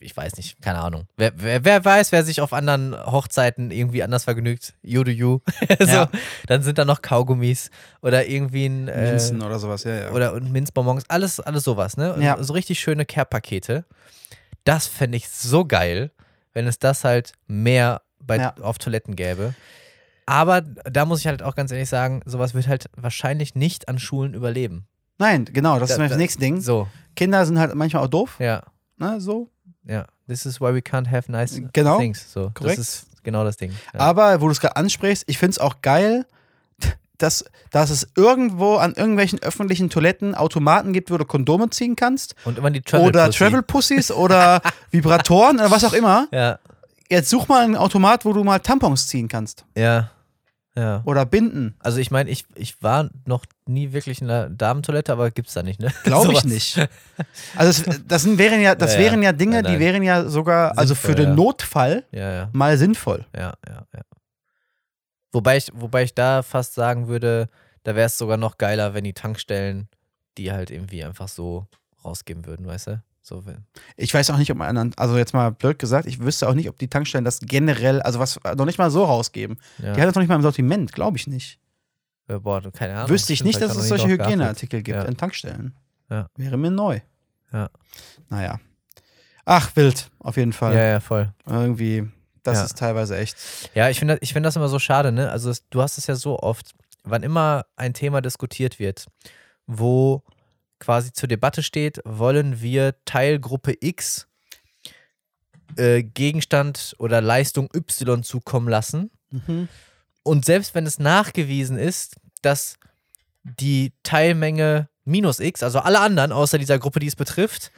ich weiß nicht, keine Ahnung. Wer, wer, wer weiß, wer sich auf anderen Hochzeiten irgendwie anders vergnügt, you do you. [laughs] so, Ja. Dann sind da noch Kaugummis oder irgendwie ein äh, Minzen oder sowas, ja, ja. oder und Minzbonbons, alles, alles sowas, ne? Ja. So richtig schöne Care-Pakete. Das fände ich so geil, wenn es das halt mehr bei, Ja. auf Toiletten gäbe. Aber da muss ich halt auch ganz ehrlich sagen, sowas wird halt wahrscheinlich nicht an Schulen überleben. Nein, genau, das Da- ist mir da- das nächste Ding. So, Kinder sind halt manchmal auch doof, ja, ne, so. ja. This is why we can't have nice Genau. things. So, Korrekt. das ist genau das Ding. Ja. Aber wo du es gerade ansprichst, ich finde es auch geil, dass, dass es irgendwo an irgendwelchen öffentlichen Toiletten Automaten gibt, wo du Kondome ziehen kannst. Und immer die Travel oder. Travel Pussies oder [laughs] Vibratoren oder was auch immer. Ja, Jetzt such mal einen Automat, wo du mal Tampons ziehen kannst. ja, ja. Oder Binden. Also ich meine, ich, ich war noch nie wirklich in der Damentoilette, aber gibt's da nicht, ne? [laughs] Glaube ich nicht. Also das, das sind, wären ja, das Ja, wären ja Dinge, Nein, nein. die wären ja sogar, also für Sinnvoll, den. Notfall mal sinnvoll. Ja, ja, ja. Wobei ich, wobei ich da fast sagen würde, da wäre es sogar noch geiler, wenn die Tankstellen die halt irgendwie einfach so rausgeben würden, weißt du? So, wenn- Ich weiß auch nicht, ob man, also jetzt mal blöd gesagt, ich wüsste auch nicht, ob die Tankstellen das generell, also was noch nicht mal so rausgeben. ja. Die haben das noch nicht mal im Sortiment, glaube ich nicht. Äh, Boah, keine Ahnung. Wüsste ich nicht, dass es solche. Hygieneartikel gibt Ja. in Tankstellen. Ja. Wäre mir neu. Ja. Naja. Ach, wild, auf jeden Fall. Ja, ja, voll. Irgendwie, das Ja. ist teilweise echt. Ja, ich finde ich find das immer so schade, ne? Also es, du hast es ja so oft, wann immer ein Thema diskutiert wird, wo quasi zur Debatte steht, wollen wir Teilgruppe X äh, Gegenstand oder Leistung Y zukommen lassen. Mhm. Und selbst wenn es nachgewiesen ist, dass die Teilmenge minus X, also alle anderen außer dieser Gruppe, die es betrifft,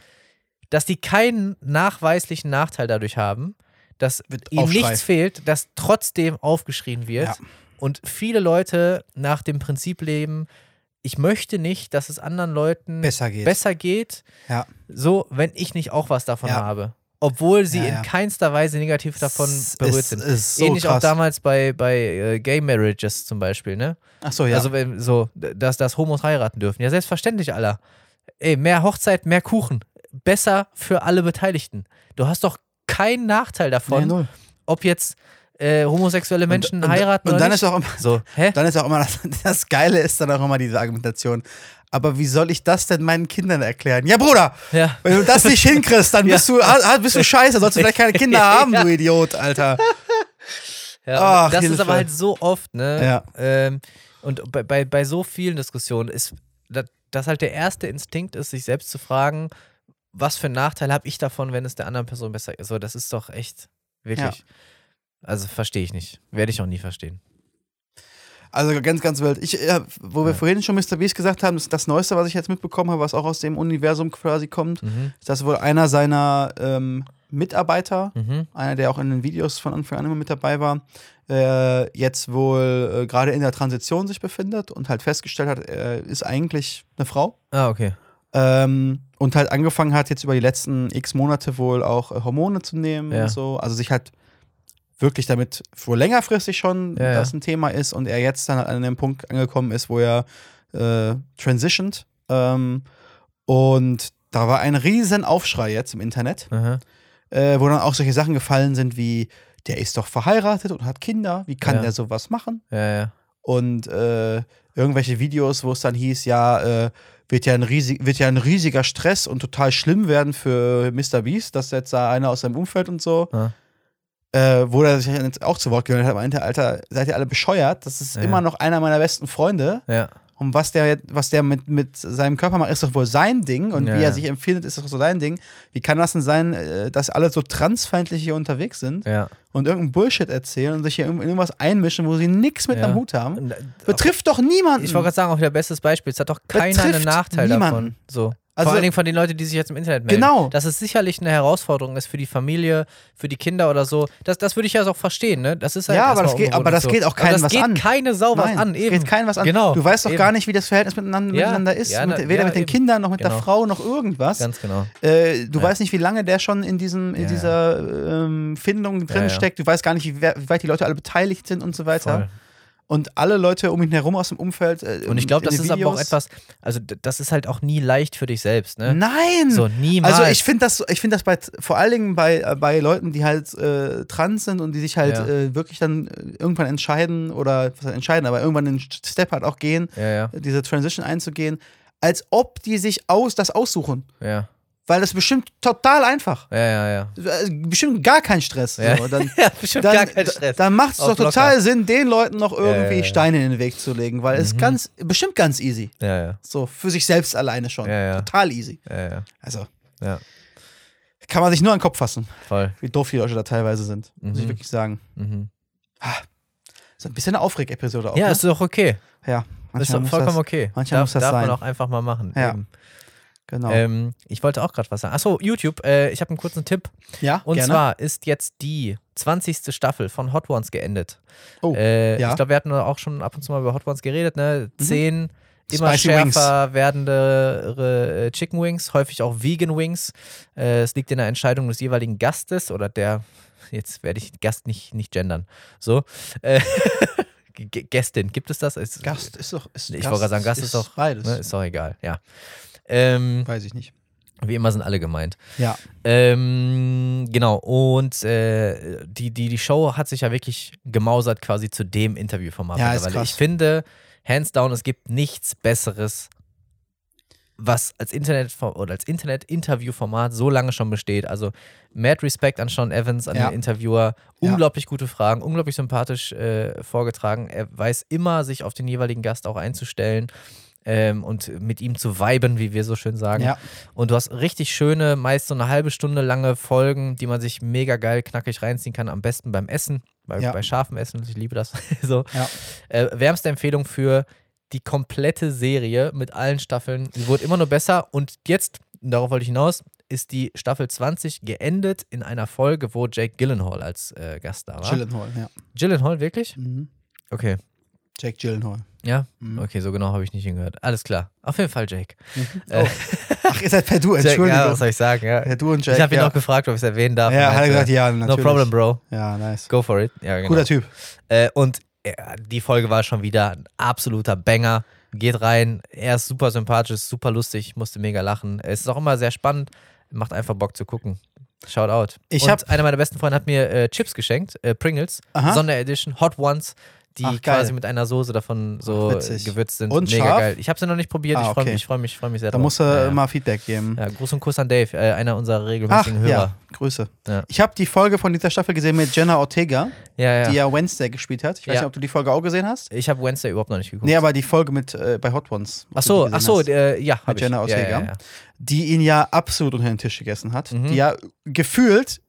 dass die keinen nachweislichen Nachteil dadurch haben, dass Aufschrei. nichts fehlt, dass trotzdem aufgeschrien wird. Ja. Und viele Leute nach dem Prinzip leben, ich möchte nicht, dass es anderen Leuten Besser geht. besser geht, Ja. so, wenn ich nicht auch was davon Ja. habe. Obwohl sie in keinster Weise negativ davon Es berührt ist- sind. ist so Ähnlich auch krass. damals bei, bei äh, Gay Marriages zum Beispiel, ne? Ach so, ja. Also wenn, so, dass, dass Homos heiraten dürfen. Ja, selbstverständlich, Alter. Ey, mehr Hochzeit, mehr Kuchen. Besser für alle Beteiligten. Du hast doch keinen Nachteil davon, Nee, ob jetzt äh, homosexuelle Menschen und, heiraten und oder dann nicht. ist auch immer, so, [laughs] hä? dann ist auch immer das, [laughs] das Geile ist dann auch immer diese Argumentation. Aber wie soll ich das denn meinen Kindern erklären? Ja, Bruder, Ja. wenn du das nicht hinkriegst, dann [laughs] bist du ah, bist du scheiße, sollst du vielleicht keine Kinder haben, du Idiot, Alter. Ja, Ach, und das ist aber halt so oft, ne? Ja. Ähm, und bei, bei, bei so vielen Diskussionen ist, dass halt der erste Instinkt ist, sich selbst zu fragen, was für einen Nachteil habe ich davon, wenn es der anderen Person besser ist. So, das ist doch echt, wirklich. Also verstehe ich nicht. Werde ich auch nie verstehen. Also ganz, ganz wild. Ich, äh, wo wir Ja. vorhin schon Mr. Beast gesagt haben, das, das Neueste, was ich jetzt mitbekommen habe, was auch aus dem Universum quasi kommt, Mhm. ist, dass wohl einer seiner ähm, Mitarbeiter, Mhm. einer, der auch in den Videos von Anfang an immer mit dabei war, äh, jetzt wohl äh, gerade in der Transition sich befindet und halt festgestellt hat, er ist eigentlich eine Frau. Ah, okay. Ähm, und halt angefangen hat, jetzt über die letzten x Monate wohl auch äh, Hormone zu nehmen Ja. und so. Also sich halt wirklich damit wohl längerfristig schon Ja, das ein Thema ist und er jetzt dann an dem Punkt angekommen ist, wo er äh, transitioned. Ähm, und da war ein riesen Aufschrei jetzt im Internet, äh, wo dann auch solche Sachen gefallen sind wie, der ist doch verheiratet und hat Kinder, wie kann Ja. der sowas machen? Ja, ja. und äh, irgendwelche Videos, wo es dann hieß, ja, äh, wird ja, ein riesig, wird ja ein riesiger Stress und total schlimm werden für Mr. Beast, dass jetzt da einer aus seinem Umfeld und so. Ja. Äh, wo er sich jetzt auch zu Wort gemeldet hat, meinte, Alter, seid ihr alle bescheuert? Das ist Ja. immer noch einer meiner besten Freunde. Ja. Und was der, was der mit, mit seinem Körper macht, ist doch wohl sein Ding. Und Ja, wie er sich empfindet, ist doch so sein Ding. Wie kann das denn sein, äh, dass alle so transfeindlich hier unterwegs sind Ja. und irgendeinen Bullshit erzählen und sich hier irgendwas einmischen, wo sie nichts mit Ja. am Hut haben? Äh, Betrifft doch niemanden. Ich wollte gerade sagen, auch wieder bestes Beispiel. Es hat doch keiner einen Betrifft Nachteil niemanden. davon. So. Also- Vor allen Dingen von den Leuten, die sich jetzt im Internet melden. Genau. Dass es sicherlich eine Herausforderung ist für die Familie, für die Kinder oder so. Das, das würde ich ja auch verstehen, ne? Das ist halt Ja, aber das geht- aber das und geht auch keinem das was geht an. keine Sau was Nein, an. Eben. geht keinem was an. Genau. Du weißt doch eben. gar nicht, wie das Verhältnis miteinander, Ja, miteinander ist. ja, mit, weder ja, mit den eben. Kindern noch mit der Genau. Frau noch irgendwas. Ganz genau. Äh, du weißt nicht, wie lange der schon in, diesem, in dieser ähm, Findung drin Ja, ja. steckt. Du weißt gar nicht, wie, wie weit die Leute alle beteiligt sind und so weiter. Voll. Und alle Leute um ihn herum aus dem Umfeld. Äh, Und ich glaube, das ist aber auch Videos- etwas, also das ist halt auch nie leicht für dich selbst, ne? Nein! So, niemals. Also ich finde das, ich finde das bei, vor allen Dingen bei, äh, bei Leuten, die halt äh, trans sind und die sich halt Ja. äh, wirklich dann äh, irgendwann entscheiden oder was entscheiden, aber irgendwann den Step halt auch gehen, Ja, ja, diese Transition einzugehen, als ob die sich aus das aussuchen. ja. Weil das ist bestimmt total einfach. Ja, ja, ja. Äh, Bestimmt gar kein Stress. Ja. So. Dann, [laughs] ja, bestimmt dann, gar kein Stress. dann macht es doch total locker. Sinn, den Leuten noch irgendwie ja, Mhm. Steine in den Weg zu legen, weil es ist ganz, bestimmt ganz easy. ja, ja, So, für sich selbst alleine schon. Ja, ja. Total easy. ja, ja, Also, ja, kann man sich nur an den Kopf fassen, voll. wie doof die Leute da teilweise sind. Muss ich Mhm. wirklich sagen. Mhm. So ein bisschen eine Aufreg-Episode auch. Ja, ne? ist doch okay. ja. Ist manchmal doch muss vollkommen das, okay. manchmal darf muss das darf man sein. auch einfach mal machen. Ja. Eben. Genau. Ähm, ich wollte auch gerade was sagen. Achso, YouTube. Äh, ich habe einen kurzen Tipp. ja, Und gerne. zwar ist jetzt die 20. Staffel von Hot Ones geendet. Oh, äh, ja. Mhm. Ich glaube, wir hatten auch schon ab und zu mal über Hot Ones geredet. Ne? Zehn immer Spicy schärfer werdende äh, Chicken Wings, häufig auch Vegan Wings. Äh, es liegt in der Entscheidung des jeweiligen Gastes oder der, jetzt werde ich Gast nicht, nicht gendern. So. Äh, [laughs] Gästin, gibt es das? Ist, Gast ist doch. Ist, Ich wollte gerade sagen, Gast ist, doch. Beides. Ne, ist doch egal, ja. Ähm, Weiß ich nicht. wie immer sind alle gemeint. Ja. Ähm, genau, und äh, die, die, die Show hat sich ja wirklich gemausert quasi zu dem Interviewformat. Ja, ist krass. Ich finde, hands down, es gibt nichts Besseres, was als Internet oder als Internet-Interviewformat so lange schon besteht. Also mad Respect an Sean Evans, an Ja. den Interviewer. Ja. Unglaublich gute Fragen, unglaublich sympathisch äh, vorgetragen. Er weiß immer, sich auf den jeweiligen Gast auch einzustellen. Ähm, und mit ihm zu viben, wie wir so schön sagen. Ja. Und du hast richtig schöne, meist so eine halbe Stunde lange Folgen, die man sich mega geil knackig reinziehen kann. Am besten beim Essen, bei, Ja. bei scharfem Essen. Ich liebe das. [laughs] so. Ja. Äh, wärmste Empfehlung für die komplette Serie mit allen Staffeln. Sie wurde immer nur besser. Und jetzt, darauf wollte ich hinaus, ist die Staffel 20 geendet in einer Folge, wo Jake Gyllenhaal als äh, Gast da war. Gyllenhaal, ja. Gyllenhaal, wirklich? Mhm. Okay. Jake Gyllenhaal. Ja? Mhm. Okay, so genau habe ich nicht hingehört. Alles klar. Auf jeden Fall Jake. Oh. Ach, ihr seid per Du, [laughs] Jake, Entschuldigung. ja, was soll ich sagen? Ja. Per Du und Jake. ich habe ihn ja. noch gefragt, ob ich es erwähnen darf. Ja, hat er gesagt, ja, natürlich. No problem, Bro. Ja, nice. Go for it. Ja, genau. Guter Typ. Äh, und äh, die Folge war schon wieder ein absoluter Banger. Geht rein. Er ist super sympathisch, ist super lustig, musste mega lachen. Es ist auch immer sehr spannend. Macht einfach Bock zu gucken. Shout out. Ich und hab- einer meiner besten Freunde hat mir äh, Chips geschenkt, äh, Pringles, Aha. Sonderedition, Hot Ones, die Ach, quasi mit einer Soße davon so Ach, gewürzt sind. Und mega scharf? geil. Ich habe sie noch nicht probiert. Ah, ich freue okay. mich, ich freue mich, ich freue mich sehr Da drauf. musst du ja, mal Feedback geben. Ja, Gruß und Kuss an Dave, äh, einer unserer Ach, regelmäßigen Hörer. ja, Grüße. Ja. Ich habe die Folge von dieser Staffel gesehen mit Jenna Ortega, Ja, die ja Wednesday gespielt hat. Ich weiß nicht, ob du die Folge auch gesehen hast. Ich habe Wednesday überhaupt noch nicht geguckt. Nee, aber die Folge mit äh, bei Hot Ones. ach so, ach so, äh, ja, mit. Jenna Ortega. die ihn ja absolut unter den Tisch gegessen hat, Mhm. die ja gefühlt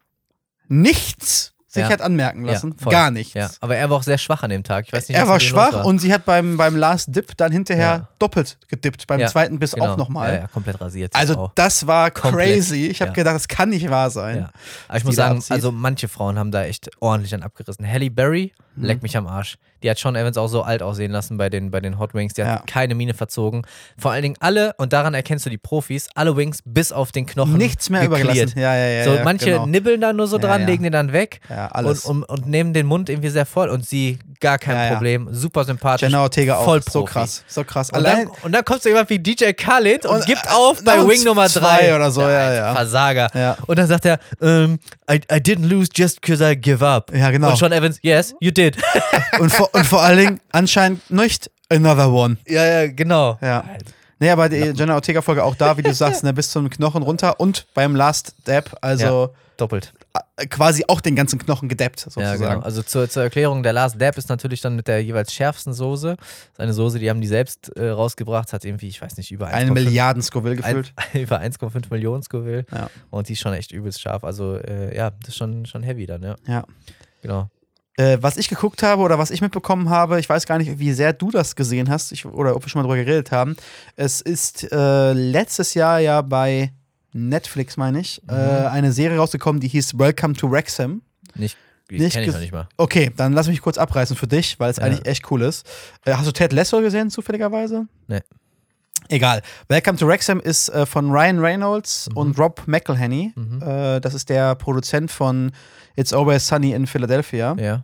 nichts sich Ja. hat anmerken lassen. Ja. Gar nichts. Ja, aber er war auch sehr schwach an dem Tag. Ich weiß nicht, er war schwach war. und sie hat beim, beim Last Dip dann hinterher doppelt gedippt. Beim zweiten Biss genau. auch nochmal. Ja, ja, komplett rasiert. Also das war Komplett. crazy. Ich habe gedacht, das kann nicht wahr sein. Aber ich muss sagen, also manche Frauen haben da echt ordentlich an abgerissen. Halle Berry, Mhm. leck mich am Arsch. Die hat Sean Evans auch so alt aussehen lassen bei den, bei den Hot Wings. Die hat Ja. keine Miene verzogen. Vor allen Dingen alle, und daran erkennst du die Profis, alle Wings bis auf den Knochen. Nichts mehr geklärt. übergelassen. Ja, ja, ja. so, ja, manche genau. nibbeln da nur so dran, ja. legen den dann weg. Und, und, und nehmen den Mund irgendwie sehr voll und sie gar kein. Problem. Super sympathisch. Jenna Ortega auch. voll so Profi. krass. So krass. Und dann, und dann kommt so jemand wie DJ Khaled und, Und, gibt äh, auf bei Wing Nummer zwei 3 oder so, ja, ja. Versager. Und dann sagt er, ähm, I, I didn't lose just because I give up. Ja, genau. Und Sean Evans, yes, you did. und, vor, und vor allen Dingen anscheinend nicht another one. Ja, ja, genau. Ja. Nee, aber die Jenna Ortega-Folge auch da, wie du sagst, ne, bis zum Knochen runter und beim Last Dab, also Doppelt. äh, quasi auch den ganzen Knochen gedappt, Ja, sozusagen. genau. Also zur, zur Erklärung, der Last Dab ist natürlich dann mit der jeweils schärfsten Soße. Das ist eine Soße, die haben die selbst äh, rausgebracht, hat irgendwie, ich weiß nicht, über 1,5 Eine Milliarden Scoville gefüllt. ein, [laughs] über 1,5 Millionen Scoville. Ja. Und die ist schon echt übelst scharf. Also äh, ja, das ist schon, schon heavy dann, ja. Ja. Genau. Äh, was ich geguckt habe oder was ich mitbekommen habe, ich weiß gar nicht, wie sehr du das gesehen hast ich, oder ob wir schon mal drüber geredet haben. Es ist äh, letztes Jahr ja bei Netflix, meine ich, Mhm. äh, eine Serie rausgekommen, die hieß Welcome to Wrexham. Nicht, ich Nicht kenne ich noch nicht mal. Okay, dann lass mich kurz abreißen für dich, weil es Ja. eigentlich echt cool ist. Äh, hast du Ted Lasso gesehen, zufälligerweise? Nee. Egal. Welcome to Wrexham ist äh, von Ryan Reynolds Mhm. und Rob McElhenney. Äh, das ist der Produzent von It's Always Sunny in Philadelphia. Ja.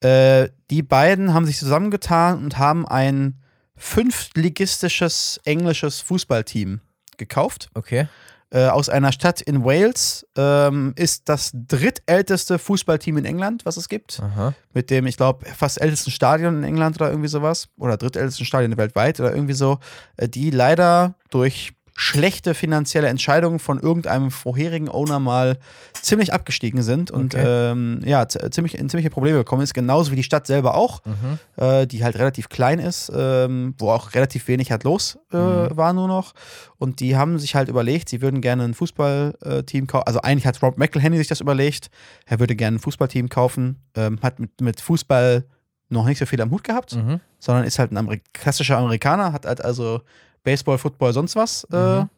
Äh, die beiden haben sich zusammengetan und haben ein fünftligistisches englisches Fußballteam gekauft. Okay. Äh, aus einer Stadt in Wales. Ähm, ist das drittälteste Fußballteam in England, was es gibt. Aha. Mit dem, ich glaube, fast ältesten Stadion in England oder irgendwie sowas. Oder drittältesten Stadion weltweit oder irgendwie so. Äh, die leider durch schlechte finanzielle Entscheidungen von irgendeinem vorherigen Owner mal ziemlich abgestiegen sind und Okay. ähm, ja, ziemlich, in ziemliche Probleme gekommen ist, genauso wie die Stadt selber auch, Mhm. äh, die halt relativ klein ist, ähm, wo auch relativ wenig halt los äh, Mhm. war nur noch. Und die haben sich halt überlegt, sie würden gerne ein Fußballteam kaufen. Also eigentlich hat Rob McElhenney sich das überlegt. Er würde gerne ein Fußballteam kaufen, ähm, hat mit, mit Fußball noch nicht so viel am Hut gehabt, Mhm. sondern ist halt ein Ameri klassischer Amerikaner, hat halt also Baseball, Football, sonst was äh, Mhm.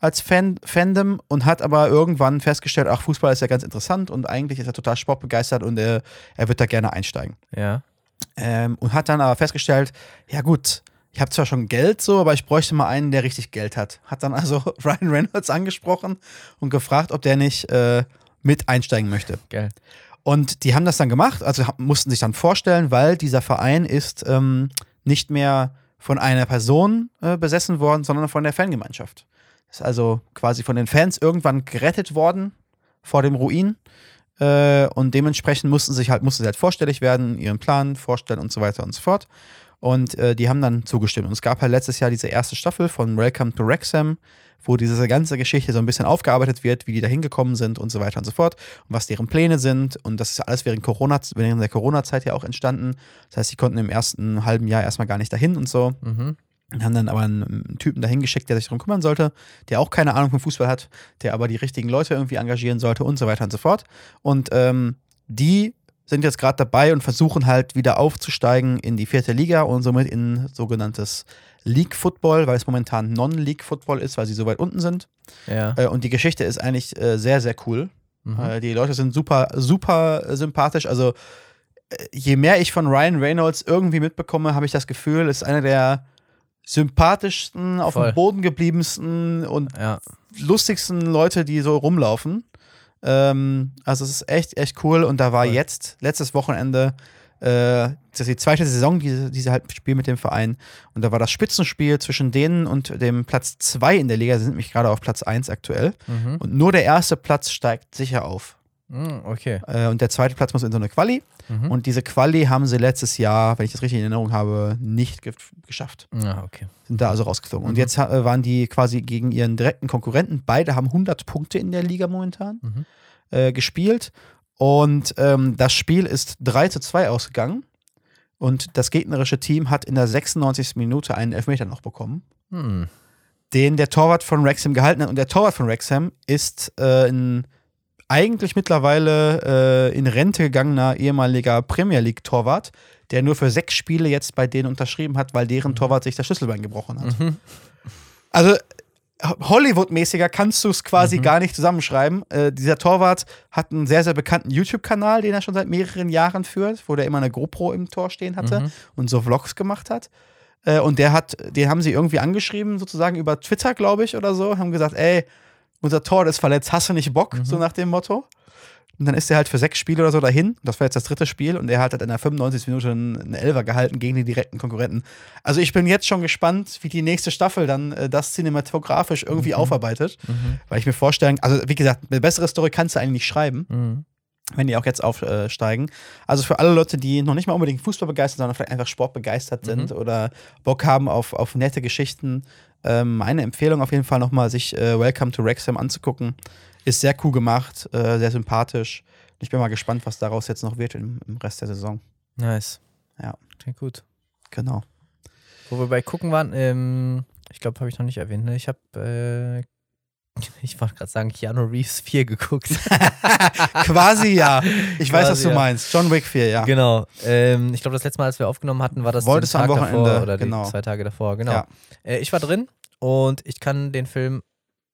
als Fan Fandom und hat aber irgendwann festgestellt, ach, Fußball ist ja ganz interessant und eigentlich ist er total sportbegeistert und er, er wird da gerne einsteigen. Ja. Ähm, und hat dann aber festgestellt, ja gut, ich habe zwar schon Geld so, aber ich bräuchte mal einen, der richtig Geld hat. Hat dann also [laughs] Ryan Reynolds angesprochen und gefragt, ob der nicht äh, mit einsteigen möchte. Geil. Und die haben das dann gemacht, also mussten sich dann vorstellen, weil dieser Verein ist ähm, nicht mehr von einer Person äh, besessen worden, sondern von der Fangemeinschaft. Ist also quasi von den Fans irgendwann gerettet worden vor dem Ruin. Äh, und dementsprechend mussten sich halt, mussten sie halt vorstellig werden, ihren Plan vorstellen und so weiter und so fort. Und äh, die haben dann zugestimmt. Und es gab halt letztes Jahr diese erste Staffel von Welcome to Wrexham, wo diese ganze Geschichte so ein bisschen aufgearbeitet wird, wie die da hingekommen sind und so weiter und so fort und was deren Pläne sind. Und das ist alles während Corona, während der Corona-Zeit ja auch entstanden. Das heißt, sie konnten im ersten halben Jahr erstmal gar nicht dahin und so. Mhm. Und haben dann aber einen, Typen dahin geschickt, der sich darum kümmern sollte, der auch keine Ahnung vom Fußball hat, der aber die richtigen Leute irgendwie engagieren sollte und so weiter und so fort. Und ähm, die sind jetzt gerade dabei und versuchen halt wieder aufzusteigen in die vierte Liga und somit in sogenanntes League Football, weil es momentan Non-League Football ist, weil sie so weit unten sind. Ja. Äh, und die Geschichte ist eigentlich äh, sehr, sehr cool. Mhm. Äh, die Leute sind super, super sympathisch. Also, äh, je mehr ich von Ryan Reynolds irgendwie mitbekomme, habe ich das Gefühl, ist einer der sympathischsten, auf Voll. dem Boden gebliebensten und Ja. lustigsten Leute, die so rumlaufen. Ähm, also, es ist echt, echt cool. Und da war Voll. jetzt, letztes Wochenende, äh, das ist die zweite Saison, die, die sie halt spielen mit dem Verein. Und da war das Spitzenspiel zwischen denen und dem Platz 2 in der Liga. Sie sind nämlich gerade auf Platz 1 aktuell. Mhm. Und nur der erste Platz steigt sicher auf. Mhm, Okay. Äh, und der zweite Platz muss in so eine Quali. Mhm. Und diese Quali haben sie letztes Jahr, wenn ich das richtig in Erinnerung habe, nicht ge geschafft. Ja, okay. Sind da also rausgeflogen. Und Mhm. jetzt äh, waren die quasi gegen ihren direkten Konkurrenten. Beide haben 100 Punkte in der Liga momentan Mhm. äh, gespielt. Und ähm, das Spiel ist 3 zu 2 ausgegangen. Und das gegnerische Team hat in der 96. Minute einen Elfmeter noch bekommen Hm. den der Torwart von Wrexham gehalten hat. Und der Torwart von Wrexham ist äh, ein eigentlich mittlerweile äh, in Rente gegangener ehemaliger Premier League-Torwart, der nur für sechs Spiele jetzt bei denen unterschrieben hat, weil deren Torwart sich das Schlüsselbein gebrochen hat. Mhm. Also Hollywood-mäßiger kannst du es quasi Mhm. gar nicht zusammenschreiben. Äh, dieser Torwart hat einen sehr, sehr bekannten YouTube-Kanal, den er schon seit mehreren Jahren führt, wo der immer eine GoPro im Tor stehen hatte Mhm. und so Vlogs gemacht hat. Äh, und der hat, den haben sie irgendwie angeschrieben, sozusagen über Twitter, glaube ich, oder so, haben gesagt, ey, unser Tor ist verletzt, hast du nicht Bock? Mhm. So nach dem Motto. Und dann ist er halt für sechs Spiele oder so dahin. Das war jetzt das dritte Spiel und er hat halt in der 95. Minute einen Elfer gehalten gegen die direkten Konkurrenten. Also ich bin jetzt schon gespannt, wie die nächste Staffel dann äh, das cinematografisch irgendwie Mhm. aufarbeitet. Mhm. Weil ich mir vorstellen, also wie gesagt, eine bessere Story kannst du eigentlich nicht schreiben. Mhm. wenn die auch jetzt aufsteigen. Also für alle Leute, die noch nicht mal unbedingt Fußball begeistert, sondern vielleicht einfach Sport begeistert sind Mhm. oder Bock haben auf, auf nette Geschichten, ähm, meine Empfehlung auf jeden Fall nochmal, sich äh, Welcome to Wrexham anzugucken. Ist sehr cool gemacht, äh, sehr sympathisch. Ich bin mal gespannt, was daraus jetzt noch wird im, im Rest der Saison. Nice. Ja. Klingt gut. Genau. Wo wir bei gucken waren, ähm, ich glaube, habe ich noch nicht erwähnt, ne? Ich habe, äh, [laughs] ich wollte gerade sagen, Keanu Reeves 4 geguckt. [laughs] Quasi ja. Ich weiß, was Quasi du ja. meinst. John Wick 4, ja. Genau. Ähm, ich glaube, das letzte Mal, als wir aufgenommen hatten, war das Wolltest den du am Tag Wochenende, davor oder genau. die zwei Tage davor. Genau. Ja. Äh, ich war drin und ich kann den Film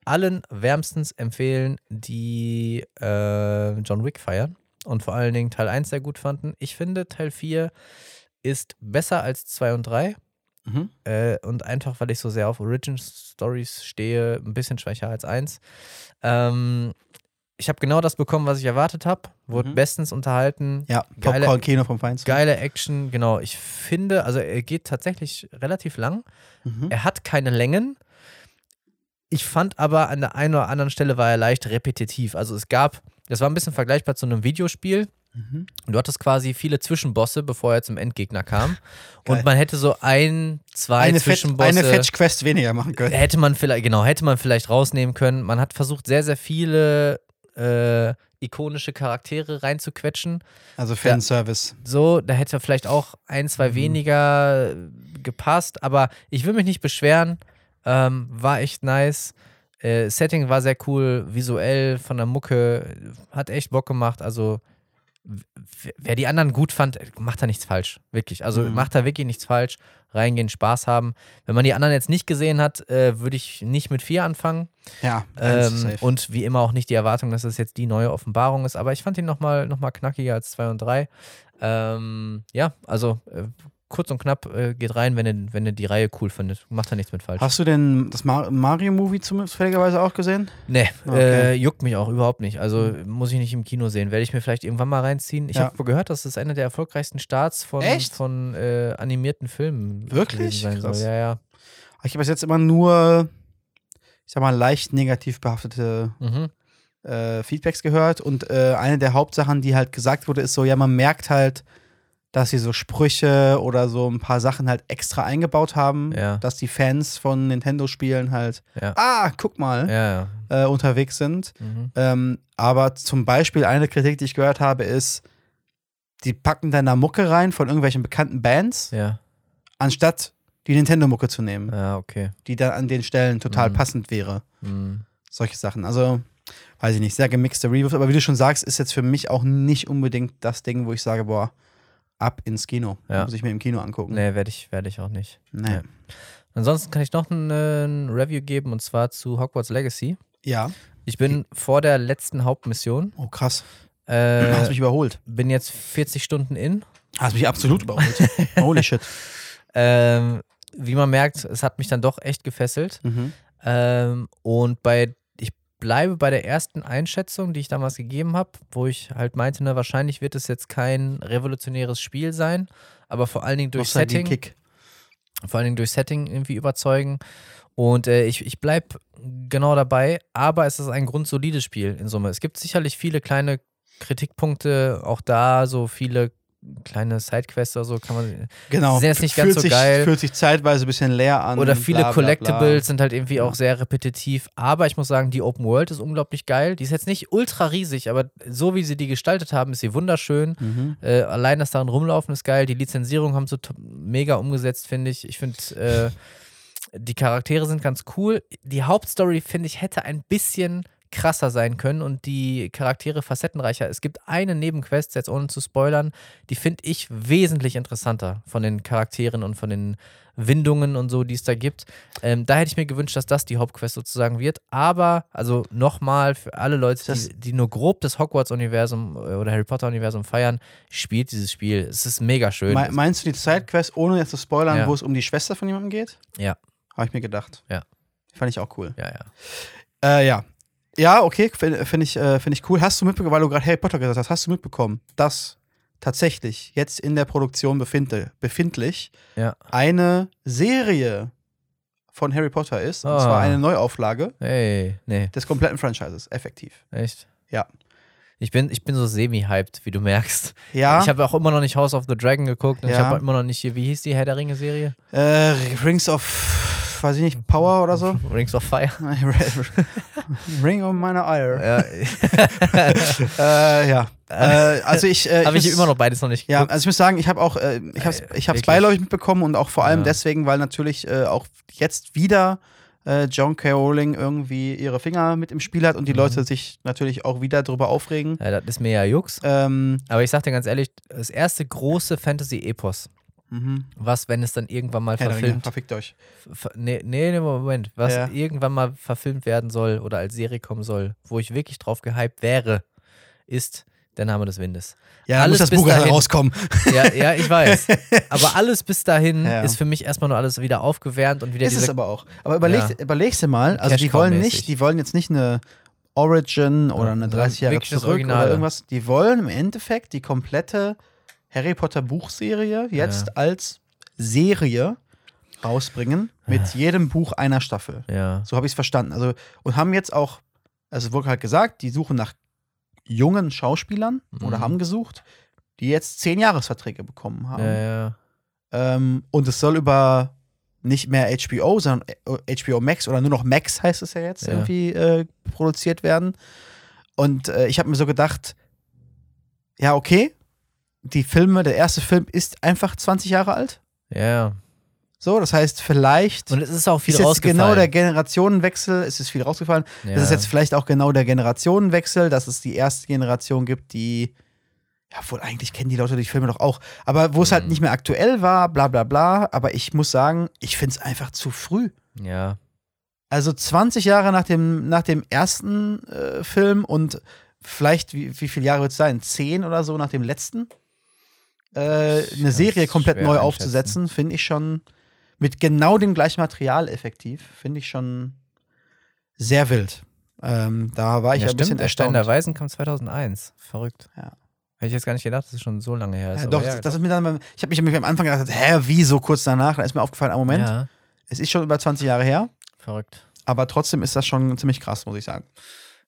allen wärmstens empfehlen, die äh, John Wick feiern und vor allen Dingen Teil 1 sehr gut fanden. Ich finde, Teil 4 ist besser als 2 und 3. Mhm. Äh, und einfach, weil ich so sehr auf Origin Stories stehe, ein bisschen schwächer als 1. Ähm, ich habe genau das bekommen, was ich erwartet habe. Wurde Mhm. bestens unterhalten. Ja, Geile- Popcorn-Kino vom Feinsten. Geile Action, genau. Ich finde, also er geht tatsächlich relativ lang. Mhm. Er hat keine Längen. Ich fand aber an der einen oder anderen Stelle war er leicht repetitiv. Also es gab, das war ein bisschen vergleichbar zu einem Videospiel. Mhm. Du hattest quasi viele Zwischenbosse, bevor er zum Endgegner kam. Und man hätte so ein, zwei Eine, Fetch, Zwischenbosse. eine Fetch-Quest weniger machen können. Hätte man vielleicht, genau, hätte man vielleicht rausnehmen können. Man hat versucht, sehr, sehr viele äh, ikonische Charaktere reinzuquetschen. Also Fanservice. So, da hätte vielleicht auch ein, zwei Mhm. weniger gepasst, aber ich will mich nicht beschweren. Ähm, war echt nice. Äh, Setting war sehr cool, visuell von der Mucke, hat echt Bock gemacht. Also, wer die anderen gut fand, äh, macht da nichts falsch. Wirklich. Also, Mhm. macht da wirklich nichts falsch. Reingehen, Spaß haben. Wenn man die anderen jetzt nicht gesehen hat, äh, würde ich nicht mit vier anfangen. Ja, Ähm, und wie immer auch nicht die Erwartung, dass es jetzt die neue Offenbarung ist. Aber ich fand ihn nochmal noch mal knackiger als 2 und 3. Ähm, ja, also äh, kurz und knapp äh, geht rein, wenn ihr, wenn ihr die Reihe cool findet. Macht da nichts mit falsch. Hast du denn das Mar Mario-Movie zufälligerweise auch gesehen? Nee, Okay. äh, juckt mich auch überhaupt nicht. Also muss ich nicht im Kino sehen. Werde ich mir vielleicht irgendwann mal reinziehen. Ich Ja. habe gehört, dass es einer der erfolgreichsten Starts von, Echt? von äh, animierten Filmen Wirklich? sein Krass. soll. Ja, ja. Ich habe bis jetzt immer nur, ich sag mal, leicht negativ behaftete Mhm. äh, Feedbacks gehört. Und äh, eine der Hauptsachen, die halt gesagt wurde, ist so, ja, man merkt halt, dass sie so Sprüche oder so ein paar Sachen halt extra eingebaut haben, Ja. dass die Fans von Nintendo-Spielen halt, Ja. ah, guck mal, Ja, äh, unterwegs sind. Mhm. Ähm, aber zum Beispiel eine Kritik, die ich gehört habe, ist, die packen dann da Mucke rein von irgendwelchen bekannten Bands, anstatt die Nintendo-Mucke zu nehmen, ja, okay. die dann an den Stellen total Mhm. passend wäre. Mhm. Solche Sachen. Also, weiß ich nicht, sehr gemixte Reviews. Aber wie du schon sagst, ist jetzt für mich auch nicht unbedingt das Ding, wo ich sage, boah, ab ins Kino. Ja. Muss ich mir im Kino angucken. Nee, werde ich, werd ich auch nicht. Nee. Ja. Ansonsten kann ich noch ein, äh, ein Review geben und zwar zu Hogwarts Legacy. Ja. Ich bin vor der letzten Hauptmission. Oh, krass. Äh, [clears throat] Hast mich überholt. bin jetzt 40 Stunden in. Hast mich absolut überholt. [laughs] Holy shit. Ähm, wie man merkt, es hat mich dann doch echt gefesselt. Mhm. Ähm, und bei, ich bleibe bei der ersten Einschätzung, die ich damals gegeben habe, wo ich halt meinte, ne, wahrscheinlich wird es jetzt kein revolutionäres Spiel sein, aber vor allen Dingen durch Setting. Nostalgie-Kick. vor allen Dingen durch Setting irgendwie überzeugen. Und äh, ich, ich bleibe genau dabei, aber es ist ein grundsolides Spiel in Summe. Es gibt sicherlich viele kleine Kritikpunkte, auch da so viele kleine Sidequests oder so kann man. Genau. Sind jetzt nicht Fühlt ganz so sich, geil. Fühlt sich zeitweise ein bisschen leer an. Oder viele bla, bla, bla. Collectibles sind halt irgendwie auch sehr repetitiv. Aber ich muss sagen, die Open World ist unglaublich geil. Die ist jetzt nicht ultra riesig, aber so wie sie die gestaltet haben, ist sie wunderschön. Mhm. Äh, allein das darin rumlaufen ist geil. Die Lizenzierung haben sie mega umgesetzt, finde ich. Ich finde, äh, die Charaktere sind ganz cool. Die Hauptstory, finde ich, hätte ein bisschen krasser sein können und die Charaktere facettenreicher. Es gibt eine Nebenquest, jetzt ohne zu spoilern, die finde ich wesentlich interessanter von den Charakteren und von den Windungen und so, die es da gibt. Ähm, da hätte ich mir gewünscht, dass das die Hauptquest sozusagen wird. Aber, also nochmal für alle Leute, die, die nur grob das Hogwarts-Universum äh, oder Harry Potter-Universum feiern, spielt dieses Spiel. Es ist mega schön. Me meinst du die Sidequest, ohne jetzt zu spoilern, Ja. wo es um die Schwester von jemandem geht? Ja. Habe ich mir gedacht. Ja. Fand ich auch cool. ja, ja. Äh, ja. Ja, okay, finde find ich, äh, find ich cool. Hast du mitbekommen, weil du gerade Harry Potter gesagt hast, hast du mitbekommen, dass tatsächlich jetzt in der Produktion befinde, befindlich Ja. eine Serie von Harry Potter ist. Und Ah. zwar eine Neuauflage Hey, nee, des kompletten Franchises, effektiv. echt? Ja. Ich bin, ich bin so semi-hyped, wie du merkst. Ja. Ich habe auch immer noch nicht House of the Dragon geguckt und ich Ja. habe immer noch nicht hier, wie hieß die Herr der Ringe-Serie? äh, Rings of, weiß ich nicht, Power oder so? [laughs] Rings of Fire. [laughs] Ring of meine Eier. Ja, [laughs] Äh, ja. Äh, also ich. Äh, habe ich muss- immer noch beides noch nicht Ja, geguckt. also ich muss sagen, ich habe auch, äh, ich habe es Äh, ich hab's beiläufig mitbekommen und auch vor allem Ja. deswegen, weil natürlich äh, auch jetzt wieder äh, John K. Rowling irgendwie ihre Finger mit im Spiel hat und die Mhm. Leute sich natürlich auch wieder drüber aufregen. Ja, das ist mir ja Jux. Ähm, Aber ich sag dir ganz ehrlich, das erste große Fantasy-Epos, mhm. was, wenn es dann irgendwann mal Herr der Ringe, verfilmt, verfickt euch. ver nee, nee, Moment, was Ja. irgendwann mal verfilmt werden soll oder als Serie kommen soll, wo ich wirklich drauf gehypt wäre, ist der Name des Windes. Ja, Alles muss das bis Buch ja dahin. rauskommen. Ja, ja, ich weiß. [laughs] Aber alles bis dahin Ja. ist für mich erstmal nur alles wieder aufgewärmt und wieder Ist es diese. aber auch. Aber überlegst, Ja. überlegst du mal, also die wollen nicht, die wollen jetzt nicht eine Origin oder eine sondern 30 Jahre zurück oder irgendwas. Die wollen im Endeffekt die komplette Harry Potter Buchserie jetzt Ja. als Serie rausbringen mit jedem Buch einer Staffel. Ja. So habe ich es verstanden. Also und haben jetzt auch, also es wurde halt gesagt, die suchen nach jungen Schauspielern oder Mhm. haben gesucht, die jetzt zehn Jahresverträge bekommen haben. Ja, ja. Ähm, und es soll über nicht mehr HBO, sondern äh, HBO Max oder nur noch Max heißt es ja jetzt Ja. irgendwie äh, produziert werden. Und äh, ich habe mir so gedacht, ja, okay, die Filme, der erste Film ist einfach 20 Jahre alt. Ja. So, das heißt, vielleicht Und es ist auch viel ist jetzt rausgefallen. genau der Generationenwechsel, es ist viel rausgefallen. ja. Das ist jetzt vielleicht auch genau der Generationenwechsel, dass es die erste Generation gibt, die, ja, wohl eigentlich kennen die Leute die Filme doch auch, aber wo es halt Mhm. nicht mehr aktuell war, bla bla bla. Aber ich muss sagen, ich finde es einfach zu früh. Ja. Also 20 Jahre nach dem, nach dem ersten äh, Film und vielleicht, wie, wie viele Jahre wird es sein? Zehn oder so nach dem letzten? Äh, eine Serie komplett neu aufzusetzen, finde ich schon mit genau dem gleichen Material effektiv, finde ich schon sehr wild. Ähm, da war ich ja, ein bisschen Der Stein erstaunt. der Weisen kam 2001. Verrückt. Ja. Hätte ich jetzt gar nicht gedacht, das ist schon so lange her. ist. Ja, doch, ja, das ist mir dann, ich habe mich am Anfang gedacht, hä, wie so kurz danach? Da ist mir aufgefallen, ah, Moment, Ja, es ist schon über 20 Jahre her, verrückt. aber trotzdem ist das schon ziemlich krass, muss ich sagen.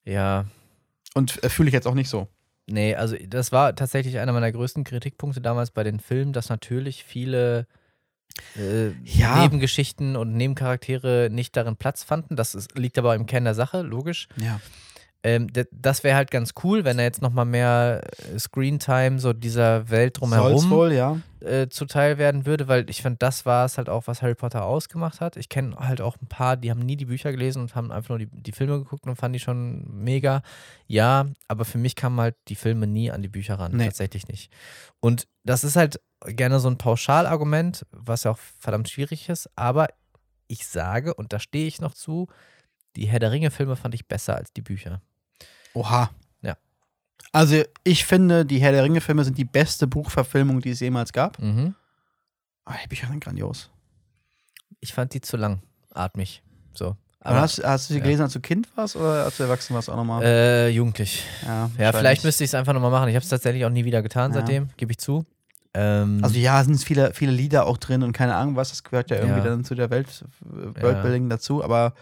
Ja. Und äh, fühle ich jetzt auch nicht so. Nee, also das war tatsächlich einer meiner größten Kritikpunkte damals bei den Filmen, dass natürlich viele äh, Ja. Nebengeschichten und Nebencharaktere nicht darin Platz fanden. Das ist, liegt aber im Kern der Sache, logisch. Ja. Ähm, das wäre halt ganz cool, wenn da jetzt nochmal mehr äh, Screentime so dieser Welt drumherum wohl, ja. äh, zuteil werden würde, weil ich finde, das war es halt auch, was Harry Potter ausgemacht hat. Ich kenne halt auch ein paar, die haben nie die Bücher gelesen und haben einfach nur die, die Filme geguckt und fanden die schon mega. Ja, aber für mich kamen halt die Filme nie an die Bücher ran, Nee. tatsächlich nicht. Und das ist halt gerne so ein Pauschalargument, was ja auch verdammt schwierig ist, aber ich sage, und da stehe ich noch zu, die Herr der Ringe-Filme fand ich besser als die Bücher. Oha. Ja. Also ich finde, die Herr der Ringe-Filme sind die beste Buchverfilmung, die es jemals gab. Mhm. Aber die Bücher sind grandios. Ich fand die zu langatmig. So. Aber hast, hast du sie ja. gelesen, als du Kind warst oder als du erwachsen warst auch nochmal? äh, jugendlich. ja, Ja, vielleicht müsste ich es einfach nochmal machen. Ich habe es tatsächlich auch nie wieder getan Ja. seitdem, gebe ich zu. Ähm, Also ja, sind viele, viele Lieder auch drin und keine Ahnung was, das gehört ja irgendwie Ja. dann zu der Welt, äh, Worldbuilding dazu, aber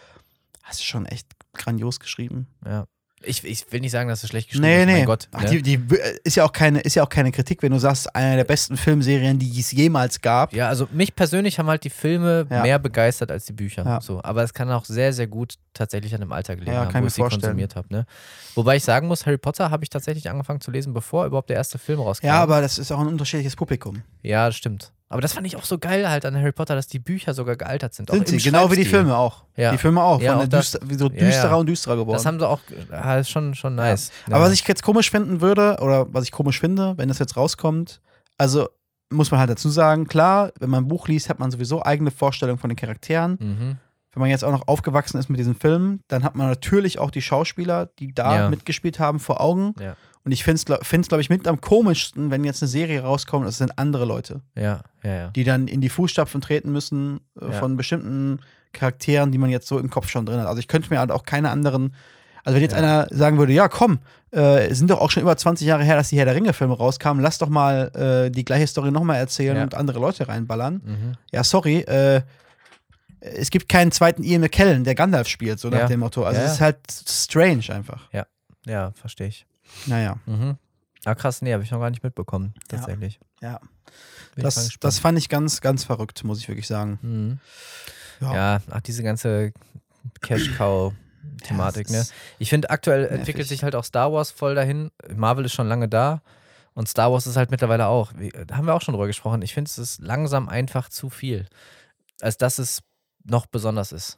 hast du schon echt grandios geschrieben. ja. Ich, ich will nicht sagen, dass es schlecht geschrieben Nee, ist. nee. Mein Gott. Ach, ne? die, die ist ja auch keine, ist ja auch keine Kritik, wenn du sagst, eine der besten Filmserien, die es jemals gab. ja, also mich persönlich haben halt die Filme Ja. mehr begeistert als die Bücher. Ja. So. Aber es kann auch sehr, sehr gut tatsächlich an dem Alter gelegen Ja, haben, wo ich sie vorstellen. konsumiert habe. Ne? Wobei ich sagen muss, Harry Potter habe ich tatsächlich angefangen zu lesen, bevor überhaupt der erste Film rauskam. Ja, aber das ist auch ein unterschiedliches Publikum. Ja, das stimmt. Aber das fand ich auch so geil halt an Harry Potter, dass die Bücher sogar gealtert sind. Sind sie, genau wie die. Filme auch. Ja. Die Filme auch. Ja, von auch das- düster, so Ja, ja. düsterer und düsterer geworden. Das haben sie auch, ist schon, schon nice. Aber was ich jetzt komisch finden würde, oder was ich komisch finde, wenn das jetzt rauskommt, also muss man halt dazu sagen, klar, wenn man ein Buch liest, hat man sowieso eigene Vorstellungen von den Charakteren. Mhm. Wenn man jetzt auch noch aufgewachsen ist mit diesen Filmen, dann hat man natürlich auch die Schauspieler, die da mitgespielt haben, vor Augen. Ja. Und ich finde es, glaube ich, mit am komischsten, wenn jetzt eine Serie rauskommt, es sind andere Leute, Ja, ja, ja. die dann in die Fußstapfen treten müssen äh, Ja. von bestimmten Charakteren, die man jetzt so im Kopf schon drin hat. Also ich könnte mir halt auch keine anderen. Also wenn jetzt Ja. einer sagen würde, ja komm, äh, sind doch auch schon über 20 Jahre her, dass die Herr der Ringe-Filme rauskamen, lass doch mal äh, die gleiche Story nochmal erzählen Ja. und andere Leute reinballern. Mhm. Ja, sorry, äh, es gibt keinen zweiten Ian McKellen, der Gandalf spielt, so nach Ja. dem Motto. Also Ja, es ist halt strange einfach. Ja, verstehe ich. Naja. Mhm. Ah, krass, nee, habe ich noch gar nicht mitbekommen, tatsächlich. Ja. Mal Das, das fand ich ganz, ganz verrückt, muss ich wirklich sagen. Mhm. Ja. Ja, ach, diese ganze Cash-Cow-Thematik, Ja, ne? Ich finde, aktuell nervig. entwickelt sich halt auch Star Wars voll dahin. Marvel ist schon lange da und Star Wars ist halt mittlerweile auch. Wie, haben wir auch schon drüber gesprochen. Ich finde, es ist langsam einfach zu viel. Als dass es noch besonders ist.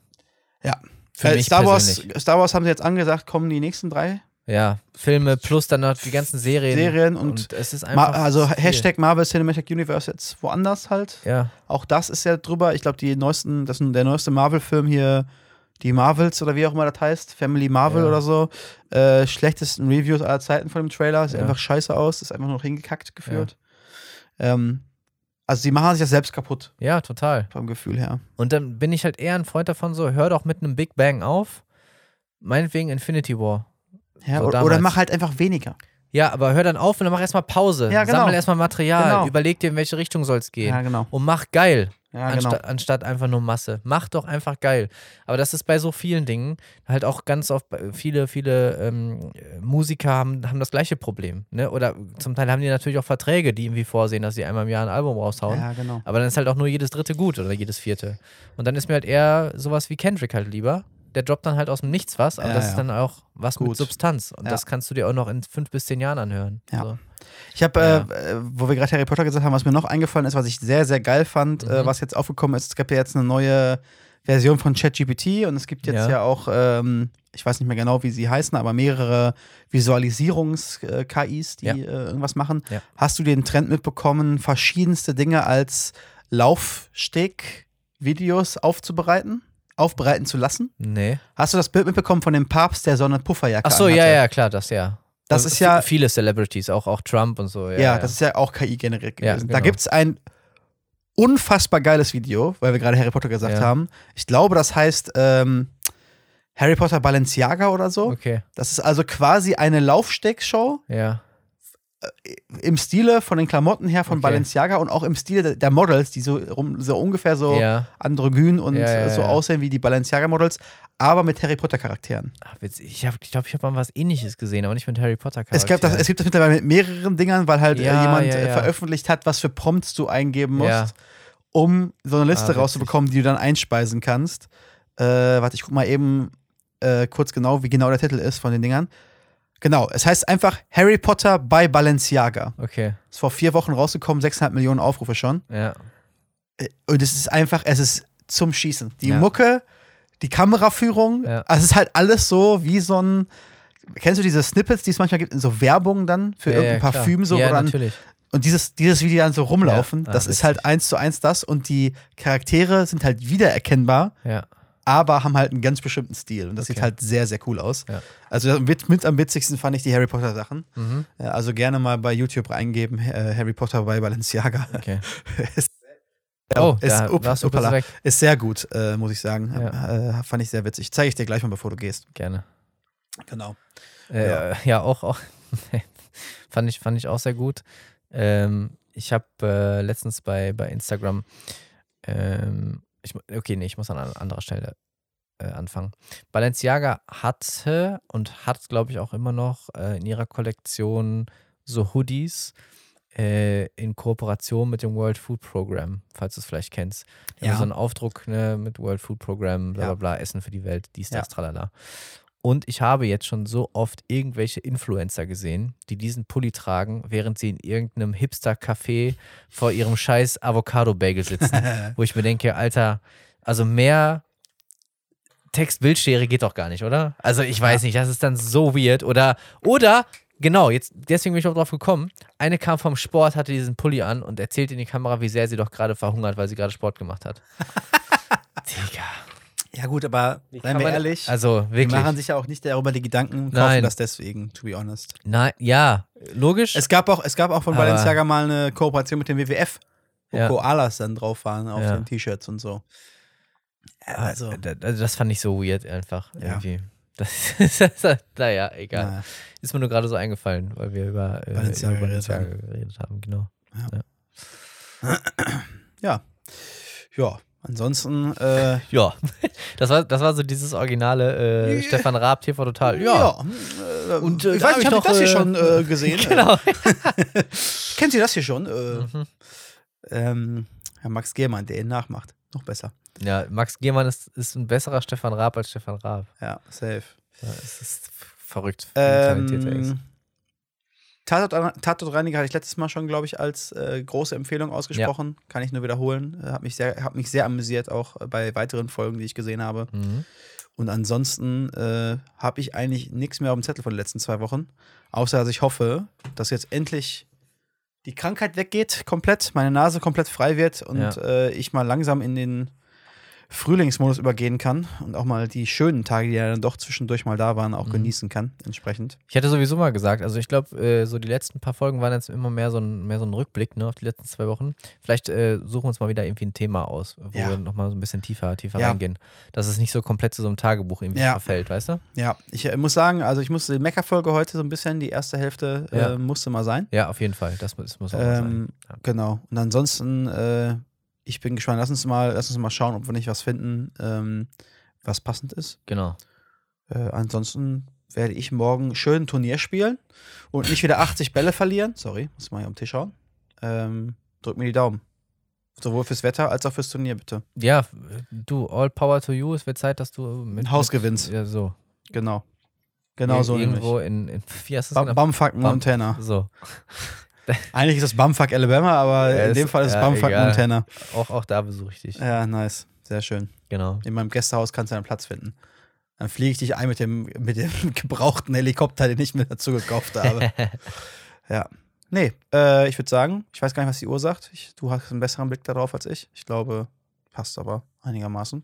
Ja. Für Äh, mich Star, Wars. Star Wars haben sie jetzt angesagt, kommen die nächsten drei Ja, Filme plus dann noch die ganzen Serien. Serien und, es ist Ma einfach. also zu viel. Hashtag Marvel Cinematic Universe jetzt woanders halt. Ja, Auch das ist ja drüber. Ich glaube, die neuesten, das der neueste Marvel-Film hier, die Marvels oder wie auch immer das heißt, Family Marvel Ja. oder so. Äh, schlechtesten Reviews aller Zeiten von dem Trailer. Sieht Ja. einfach scheiße aus, ist einfach nur noch hingekackt geführt. Ähm, also sie machen sich ja selbst kaputt, ja, total. vom Gefühl her. Und dann bin ich halt eher ein Freund davon, so, hör doch mit einem Big Bang auf. Meinetwegen Infinity War. Ja, So oder, oder mach halt einfach weniger. Ja, aber hör dann auf und dann mach erstmal Pause. Ja, genau. Sammel erstmal Material. Genau. Überleg dir, in welche Richtung soll es gehen. Ja, genau. Und mach geil. Ja, anstatt, genau. anstatt einfach nur Masse. Mach doch einfach geil. Aber das ist bei so vielen Dingen halt auch ganz oft, bei- viele, viele ähm, Musiker haben, haben das gleiche Problem. Ne? Oder zum Teil haben die natürlich auch Verträge, die irgendwie vorsehen, dass sie einmal im Jahr ein Album raushauen. Ja, genau. Aber dann ist halt auch nur jedes dritte gut oder jedes vierte. Und dann ist mir halt eher sowas wie Kendrick halt lieber. Der droppt dann halt aus dem Nichts was, aber Ja, das ja. ist dann auch was mit Gut. Substanz. Und Ja. das kannst du dir auch noch in fünf bis zehn Jahren anhören. So. Ich habe, äh, äh, wo wir gerade Harry Potter gesagt haben, was mir noch eingefallen ist, was ich sehr, sehr geil fand, äh, Mhm. was jetzt aufgekommen ist, es gab ja jetzt eine neue Version von ChatGPT und es gibt jetzt ja, auch, ähm, ich weiß nicht mehr genau, wie sie heißen, aber mehrere Visualisierungs-KIs, die äh, irgendwas machen. Hast du den Trend mitbekommen, verschiedenste Dinge als Laufsteg-Videos aufzubereiten, aufbereiten zu lassen? Nee. Hast du das Bild mitbekommen von dem Papst, der so eine Pufferjacke Ach so, ja, anhatte? ja, klar, das ja. Das Und ist ja- Viele Celebrities, auch, auch Trump und so. Ja, Ja, das ist ja auch KI generiert Ja, gewesen. Da genau. gibt es ein unfassbar geiles Video, weil wir gerade Harry Potter gesagt Ja. haben. Ich glaube, das heißt ähm, Harry Potter Balenciaga oder so. Okay, Das ist also quasi eine Laufstegshow ja. Im Stile von den Klamotten her von Okay. Balenciaga und auch im Stile der- Models, die so, rum, so ungefähr so Ja. androgyn und Ja, ja, so aussehen wie die Balenciaga-Models, aber mit Harry Potter-Charakteren. Ich glaube, ich, glaub, ich habe mal was ähnliches gesehen, aber nicht mit Harry Potter. Es, gab das, es gibt das mittlerweile mit mehreren Dingern, weil halt äh, jemand äh, veröffentlicht hat, was für Prompts du eingeben musst, um so eine Liste Ah, rauszubekommen, die du dann einspeisen kannst. Äh, warte, ich guck mal eben äh, kurz genau, wie genau der Titel ist von den Dingern. Genau, es heißt einfach Harry Potter bei Balenciaga. Okay, Ist vor vier Wochen rausgekommen, 6,5 Millionen Aufrufe schon. ja. Äh, Und es ist einfach, es ist zum Schießen. Die Ja. Mucke, die Kameraführung, Ja. also es ist halt alles so wie so ein. Kennst du diese Snippets, die es manchmal gibt in so Werbung dann für ja, ja, irgendein klar. Parfüm so, Ja, dann natürlich. und dieses, dieses Video dann so rumlaufen, Ja, ah, das ist witzig. halt eins zu eins das und die Charaktere sind halt wiedererkennbar, Ja. Aber haben halt einen ganz bestimmten Stil und das sieht Okay. halt sehr, sehr cool aus. Ja. Also mit, mit am witzigsten fand ich die Harry Potter Sachen. Mhm. Ja, Also gerne mal bei YouTube eingeben, äh, Harry Potter bei Balenciaga. Okay. [laughs] ist, Oh, ist, da up, warst du upala. ist sehr gut, äh, muss ich sagen. Ja. Äh, fand ich sehr witzig. Zeige ich dir gleich mal, bevor du gehst. Gerne. Genau. Äh, ja. auch, auch. [laughs] fand, ich, fand ich auch sehr gut. Ähm, ich habe äh, letztens bei, bei Instagram, ähm, ich, okay, nee, ich muss an anderer Stelle äh, anfangen. Balenciaga hatte und hat, glaube ich, auch immer noch äh, in ihrer Kollektion so Hoodies äh, in Kooperation mit dem World Food Program, falls du es vielleicht kennst. Haben Ja. So einen Aufdruck ne, mit World Food Program, bla bla bla, Essen für die Welt, dies, das, Ja. tralala. Und ich habe jetzt schon so oft irgendwelche Influencer gesehen, die diesen Pulli tragen, während sie in irgendeinem Hipster-Café vor ihrem scheiß Avocado-Bagel sitzen. [laughs] wo ich mir denke, Alter, also mehr Text-Bildschere geht doch gar nicht, oder? Also ich weiß nicht, das ist dann so weird. Oder, oder, genau, jetzt, deswegen bin ich auch drauf gekommen. Eine kam vom Sport, hatte diesen Pulli an und erzählt in die Kamera, wie sehr sie doch gerade verhungert, weil sie gerade Sport gemacht hat. [laughs] Digga. Ja, gut, aber seien wir ehrlich, Also die wirklich. machen sich ja auch nicht darüber die Gedanken und kaufen Nein. das deswegen, to be honest. Nein, ja, logisch. Es gab auch, es gab auch von Aber- Balenciaga mal eine Kooperation mit dem WWF, wo Ja. Koalas dann drauf waren auf Ja. den T-Shirts und so. Ja, Also, da- das fand ich so weird einfach Ja. irgendwie. [laughs] Das, naja, egal. naja. Ist mir nur gerade so eingefallen, weil wir über äh, Balenciaga über geredet Balenciaga geredet haben, genau. ja. Ja, ansonsten, äh, [laughs] Ja, das war, das war so dieses originale äh. Stefan Raab TV Total. Ja, ja, äh, äh, Und, äh, ich weiß hab nicht, ich habt noch, ihr das hier äh, schon äh, [laughs] gesehen? Genau. [laughs] Kennt ihr das hier schon? Äh, Mhm. ähm, Herr Max Gehmann, der ihn nachmacht. Noch besser. Ja, Max Gehmann ist, ist ein besserer Stefan Raab als Stefan Raab. Ja, safe. Ja, es ist verrückt, er. Ähm, Tatort, Tatortreiniger hatte ich letztes Mal schon, glaube ich, als äh, große Empfehlung ausgesprochen. Kann ich nur wiederholen. Äh, hat, mich sehr, hat mich sehr amüsiert, auch bei weiteren Folgen, die ich gesehen habe. Mhm. Und ansonsten äh, habe ich eigentlich nichts mehr auf dem Zettel von den letzten zwei Wochen. Außer, dass ich hoffe, dass jetzt endlich die Krankheit weggeht, komplett, meine Nase komplett frei wird und Ja. äh, ich mal langsam in den Frühlingsmodus übergehen kann und auch mal die schönen Tage, die ja dann doch zwischendurch mal da waren, auch Mhm. genießen kann, entsprechend. Ich hatte sowieso mal gesagt, also ich glaube, äh, so die letzten paar Folgen waren jetzt immer mehr so ein, mehr so ein Rückblick ne, auf die letzten zwei Wochen. Vielleicht äh, suchen wir uns mal wieder irgendwie ein Thema aus, wo Ja. wir nochmal so ein bisschen tiefer, tiefer Ja. reingehen. Dass es nicht so komplett zu so einem Tagebuch irgendwie Ja. verfällt, weißt du? Ja, ich äh, muss sagen, also ich musste die Meckerfolge heute so ein bisschen, die erste Hälfte Ja. äh, musste mal sein. Ja, auf jeden Fall. Das, muss- muss auch sein. Ähm, Ja. Genau. Und ansonsten, äh, ich bin gespannt. Lass uns mal, lass uns mal schauen, ob wir nicht was finden, ähm, was passend ist. Genau. Äh, ansonsten werde ich morgen schön ein Turnier spielen und nicht wieder 80 Bälle verlieren. Sorry, muss mal hier am Tisch schauen. Ähm, drück mir die Daumen. Sowohl fürs Wetter als auch fürs Turnier, bitte. Ja, du, all power to you. Es wird Zeit, dass du mit Ein Haus gewinnst. Ja, so. Genau. Genau so nämlich. Irgendwo in, in, wie heißt das genau? Bumfuck Montana. So. [laughs] Eigentlich ist das Bumfuck Alabama, aber Ja, in dem Fall ist es ja, Bumfuck egal. Montana. Auch, auch da besuche ich dich. Ja, nice. Sehr schön. Genau. In meinem Gästehaus kannst du einen Platz finden. Dann fliege ich dich ein mit dem, mit dem [laughs] gebrauchten Helikopter, den ich mir dazu gekauft habe. [laughs] ja. Nee, äh, ich würde sagen, ich weiß gar nicht, was die Uhr sagt. Ich, du hast einen besseren Blick darauf als ich. Ich glaube, passt aber einigermaßen.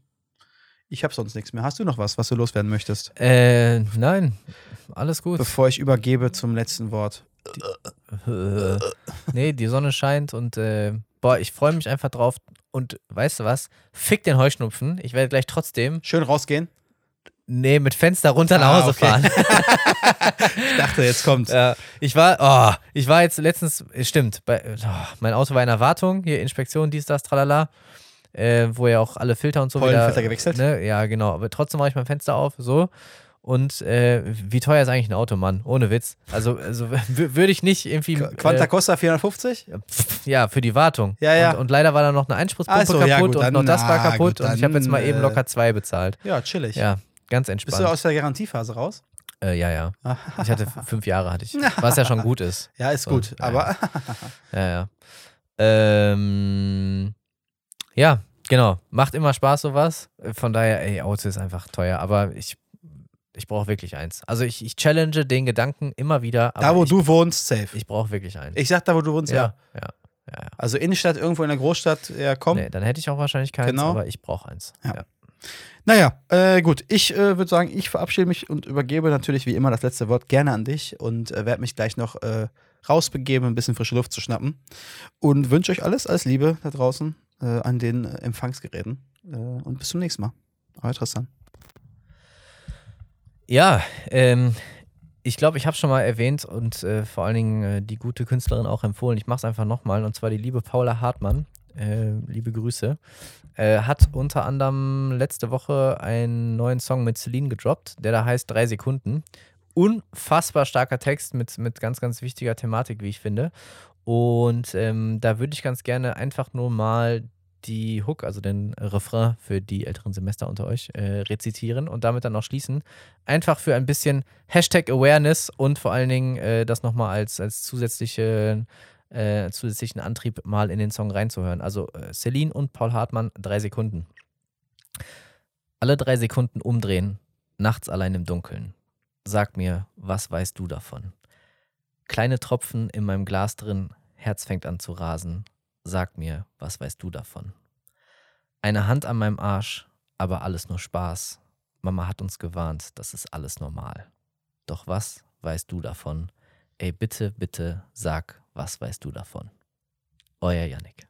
Ich habe sonst nichts mehr. Hast du noch was, was du loswerden möchtest? Äh, nein, alles gut. Bevor ich übergebe zum letzten Wort. Äh, [laughs] nee, die Sonne scheint und äh, boah, ich freue mich einfach drauf. Und weißt du was? Fick den Heuschnupfen. Ich werde gleich trotzdem, Schön rausgehen. nee, mit Fenster runter nach Ah, Hause okay. fahren. [laughs] Ich dachte, jetzt kommt. Ja, ich war, oh, ich war jetzt letztens, äh, stimmt, bei, oh, mein Auto war in Erwartung, hier Inspektion, dies, das, tralala, äh, wo ja auch alle Filter und so Pollenfilter wieder. gewechselt? Ne, ja, genau, aber trotzdem mache ich mein Fenster auf, so. Und äh, wie teuer ist eigentlich ein Auto, Mann? Ohne Witz. Also, also [laughs] würde ich nicht irgendwie. Quanta äh, Costa 450? pf, ja, für die Wartung. Ja, ja. Und, und leider war da noch eine Einspritzpumpe Ach so, ja, kaputt gut, und noch dann- das war kaputt. gut, und ich habe jetzt mal dann, eben äh, locker zwei bezahlt. Ja, chillig. Ja, ganz Bist entspannt. du aus der Garantiephase raus? äh, ja, ja. Ich hatte [laughs] fünf Jahre, hatte ich. [laughs] Was ja schon gut ist. Ja, ist So, gut. ja, aber Ja, ja. Ähm, ja, genau. Macht immer Spaß, sowas. Von daher, ey, Auto ist einfach teuer. Aber ich, ich brauche wirklich eins. Also ich, ich challenge den Gedanken immer wieder. Da, wo ich, du wohnst, safe. Ich brauche wirklich eins. Ich sag da, wo du wohnst, ja. ja, ja, ja. ja. Also Innenstadt, irgendwo in der Großstadt, ja, komm. Nee, dann hätte ich auch wahrscheinlich keins, Genau. aber ich brauche eins. Ja. Ja. Naja, äh, gut. Ich äh, würde sagen, ich verabschiede mich und übergebe natürlich wie immer das letzte Wort gerne an dich und äh, werde mich gleich noch äh, rausbegeben, ein bisschen frische Luft zu schnappen. Und wünsche euch alles, alles Liebe da draußen äh, an den äh, Empfangsgeräten. Und bis zum nächsten Mal. Euer Tristan. Ja, ähm, ich glaube, ich habe schon mal erwähnt und äh, vor allen Dingen äh, die gute Künstlerin auch empfohlen. Ich mache es einfach nochmal und zwar die liebe Paula Hartmann. Äh, liebe Grüße. Äh, hat unter anderem letzte Woche einen neuen Song mit Celine gedroppt, der da heißt Drei Sekunden. Unfassbar starker Text mit, mit ganz, ganz wichtiger Thematik, wie ich finde. Und ähm, da würde ich ganz gerne einfach nur mal die Hook, also den Refrain für die älteren Semester unter euch, äh, rezitieren und damit dann auch schließen. Einfach für ein bisschen Hashtag Awareness und vor allen Dingen äh, das nochmal als, als zusätzliche, äh, zusätzlichen Antrieb mal in den Song reinzuhören. Also äh, Celine und Paul Hartmann, drei Sekunden. Alle drei Sekunden umdrehen, nachts allein im Dunkeln. Sag mir, was weißt du davon? Kleine Tropfen in meinem Glas drin, Herz fängt an zu rasen. Sag mir, was weißt du davon? Eine Hand an meinem Arsch, aber alles nur Spaß. Mama hat uns gewarnt, das ist alles normal. Doch was weißt du davon? Ey, bitte, bitte, sag, was weißt du davon? Euer Yannick.